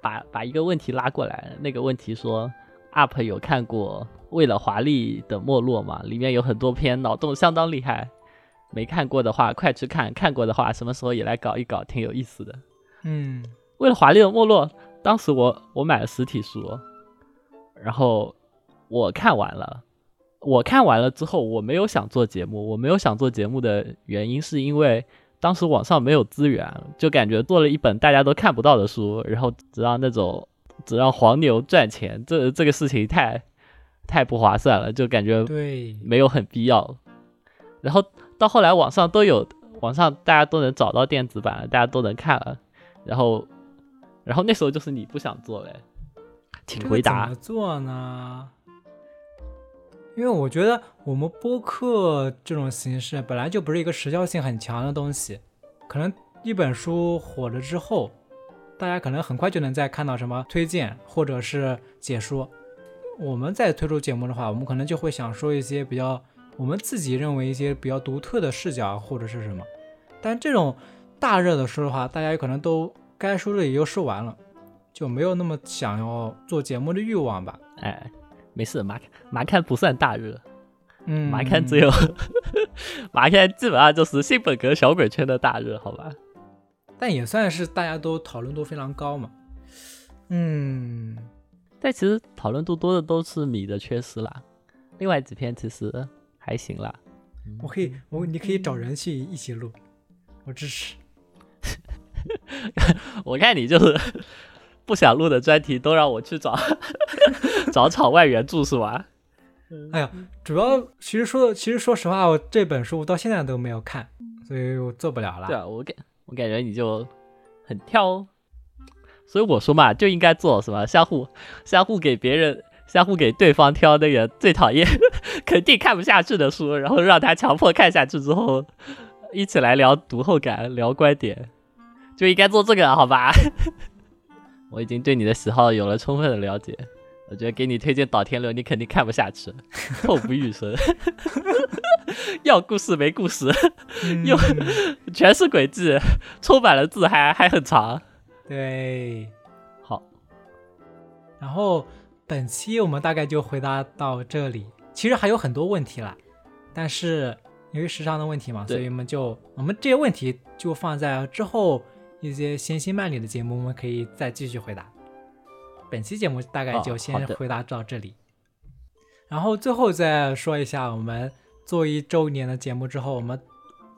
把把一个问题拉过来，那个问题说，UP 有看过《为了华丽的没落》吗？里面有很多篇脑洞相当厉害，没看过的话快去看，看过的话什么时候也来搞一搞，挺有意思的。嗯，为了华丽的没落，当时我我买了实体书，然后我看完了。我看完了之后，我没有想做节目。我没有想做节目的原因，是因为当时网上没有资源，就感觉做了一本大家都看不到的书，然后只让那种只让黄牛赚钱，这这个事情太太不划算了，就感觉对没有很必要。然后到后来网上都有，网上大家都能找到电子版了，大家都能看了。然后然后那时候就是你不想做呗，请回答。怎么做呢？因为我觉得我们播客这种形式本来就不是一个时效性很强的东西，可能一本书火了之后，大家可能很快就能再看到什么推荐或者是解说。我们在推出节目的话，我们可能就会想说一些比较我们自己认为一些比较独特的视角或者是什么。但这种大热的书的话，大家有可能都该说的也就说完了，就没有那么想要做节目的欲望吧。哎。没事，马马看不算大热，嗯，马看只有 *laughs* 马看基本上就是新本格小本圈的大热，好吧？但也算是大家都讨论度非常高嘛。嗯，但其实讨论度多的都是米的缺失啦，另外几篇其实还行啦。我可以，我你可以找人去一起录，我支持。*laughs* 我看你就是。*laughs* 不想录的专题都让我去找 *laughs* 找场外援助是吧？哎呀，主要其实说其实说实话，我这本书我到现在都没有看，所以我做不了了。对啊，我感我感觉你就很挑，所以我说嘛，就应该做什么相互相互给别人相互给对方挑那个最讨厌肯定看不下去的书，然后让他强迫看下去之后，一起来聊读后感，聊观点，就应该做这个，好吧？*laughs* 我已经对你的喜好有了充分的了解，我觉得给你推荐《岛天流》，你肯定看不下去，*laughs* 痛不欲生。*laughs* 要故事没故事，又全是轨迹，充满了字，还还很长。对，好。然后本期我们大概就回答到这里，其实还有很多问题啦，但是由于时长的问题嘛，所以我们就我们这些问题就放在之后。一些闲心慢理的节目，我们可以再继续回答。本期节目大概就先回答到这里，然后最后再说一下，我们做一周年的节目之后，我们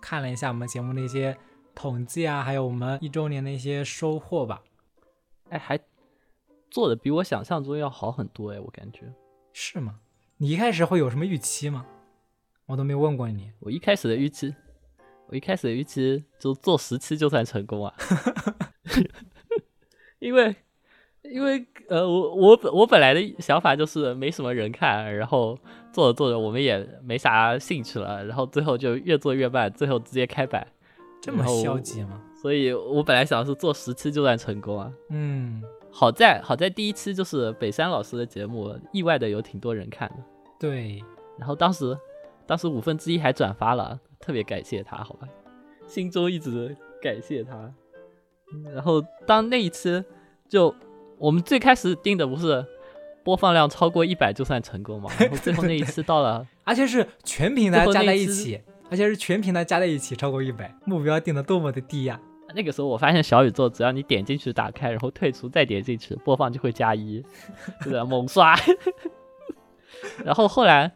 看了一下我们节目的一些统计啊，还有我们一周年的一些收获吧。哎，还做的比我想象中要好很多哎，我感觉是吗？你一开始会有什么预期吗？我都没问过你，我一开始的预期。我一开始预期就做十期就算成功啊，*laughs* 因为因为呃我我我本来的想法就是没什么人看，然后做着做着我们也没啥兴趣了，然后最后就越做越慢，最后直接开摆，这么消极吗？所以我本来想是做十期就算成功啊。嗯，好在好在第一期就是北山老师的节目，意外的有挺多人看的。对，然后当时当时五分之一还转发了。特别感谢他，好吧，心中一直感谢他。然后当那一次，就我们最开始定的不是播放量超过一百就算成功嘛？*laughs* 然后最后那一次到了，而且是全平台加在一起，而且是全平台加在一起超过一百，目标定的多么的低呀！那个时候我发现小宇宙只要你点进去打开，然后退出再点进去，播放就会加一，是 *laughs* 猛刷。*laughs* 然后后来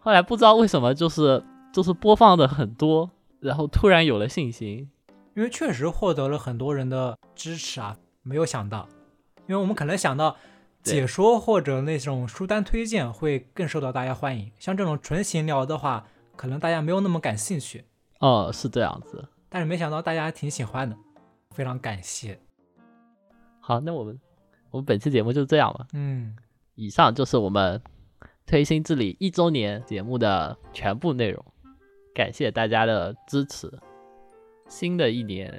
后来不知道为什么就是。就是播放的很多，然后突然有了信心，因为确实获得了很多人的支持啊！没有想到，因为我们可能想到解说或者那种书单推荐会更受到大家欢迎，像这种纯闲聊的话，可能大家没有那么感兴趣。哦，是这样子，但是没想到大家挺喜欢的，非常感谢。好，那我们我们本期节目就这样了。嗯，以上就是我们推心置理一周年节目的全部内容。感谢大家的支持。新的一年，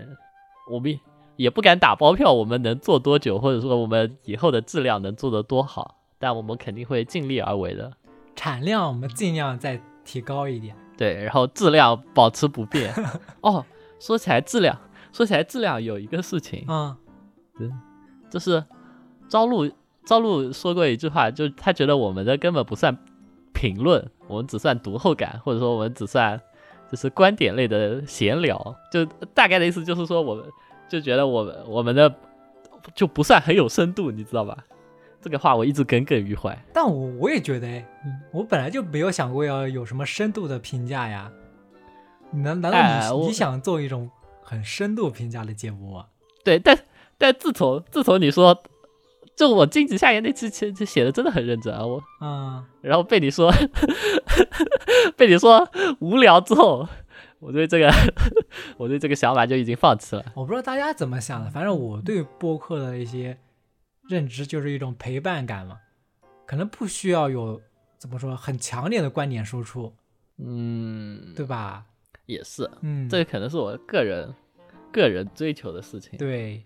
我们也不敢打包票，我们能做多久，或者说我们以后的质量能做得多好，但我们肯定会尽力而为的。产量我们尽量再提高一点。对，然后质量保持不变。*laughs* 哦，说起来质量，说起来质量有一个事情，嗯就是朝露朝露说过一句话，就他觉得我们的根本不算评论，我们只算读后感，或者说我们只算就是观点类的闲聊，就大概的意思就是说我们就觉得我们我们的就不算很有深度，你知道吧？这个话我一直耿耿于怀。但我我也觉得，哎，我本来就没有想过要有什么深度的评价呀。难难道你、哎你想做一种很深度评价的节目吗？对，但但自从自从你说，就我荆棘夏言那期其实写的真的很认真啊，我嗯，然后被你说 *laughs* 被你说无聊之后，我对这个 *laughs* 我对这个想法就已经放弃了。我不知道大家怎么想的，反正我对播客的一些认知就是一种陪伴感嘛，可能不需要有怎么说很强烈的观点输出，嗯，对吧？也是，嗯，这个可能是我个人个人追求的事情。对。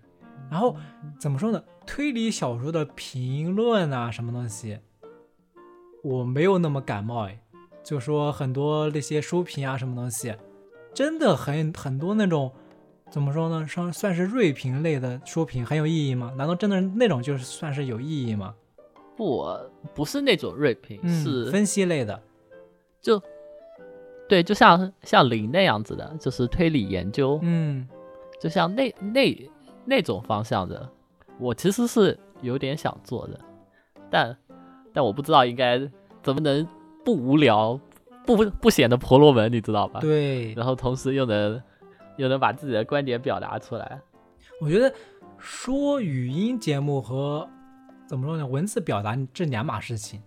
然后怎么说呢？推理小说的评论啊，什么东西，我没有那么感冒哎。就说很多那些书评啊，什么东西，真的很很多那种怎么说呢？算算是锐评类的书评很有意义吗？难道真的那种就是算是有意义吗？不，不是那种锐评，嗯，是分析类的。就对，就像像林那样子的，就是推理研究，嗯就像那那那种方向的，我其实是有点想做的，但但我不知道应该怎么能不无聊，不不显得婆罗门，你知道吧？。对，然后同时又能又能把自己的观点表达出来。我觉得说语音节目和怎么说呢，文字表达这两码事情，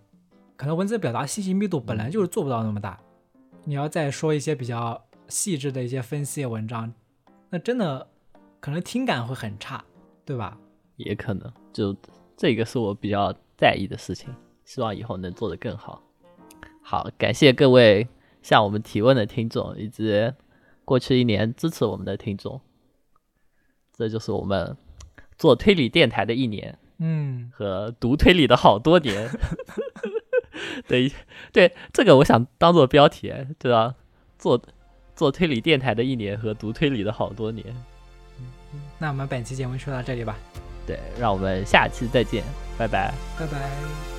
可能文字表达信息密度本来就是做不到那么大，你要再说一些比较细致的一些分析文章，那真的可能听感会很差，对吧？也可能，就这个是我比较在意的事情，希望以后能做得更好。好，感谢各位向我们提问的听众，以及过去一年支持我们的听众。这就是我们做推理电台的一年嗯，和读推理的好多年。*laughs* 对对，这个我想当做标题，对吧？做做推理电台的一年和读推理的好多年。那我们本期节目就到这里吧，对，让我们下期再见，拜拜。拜拜。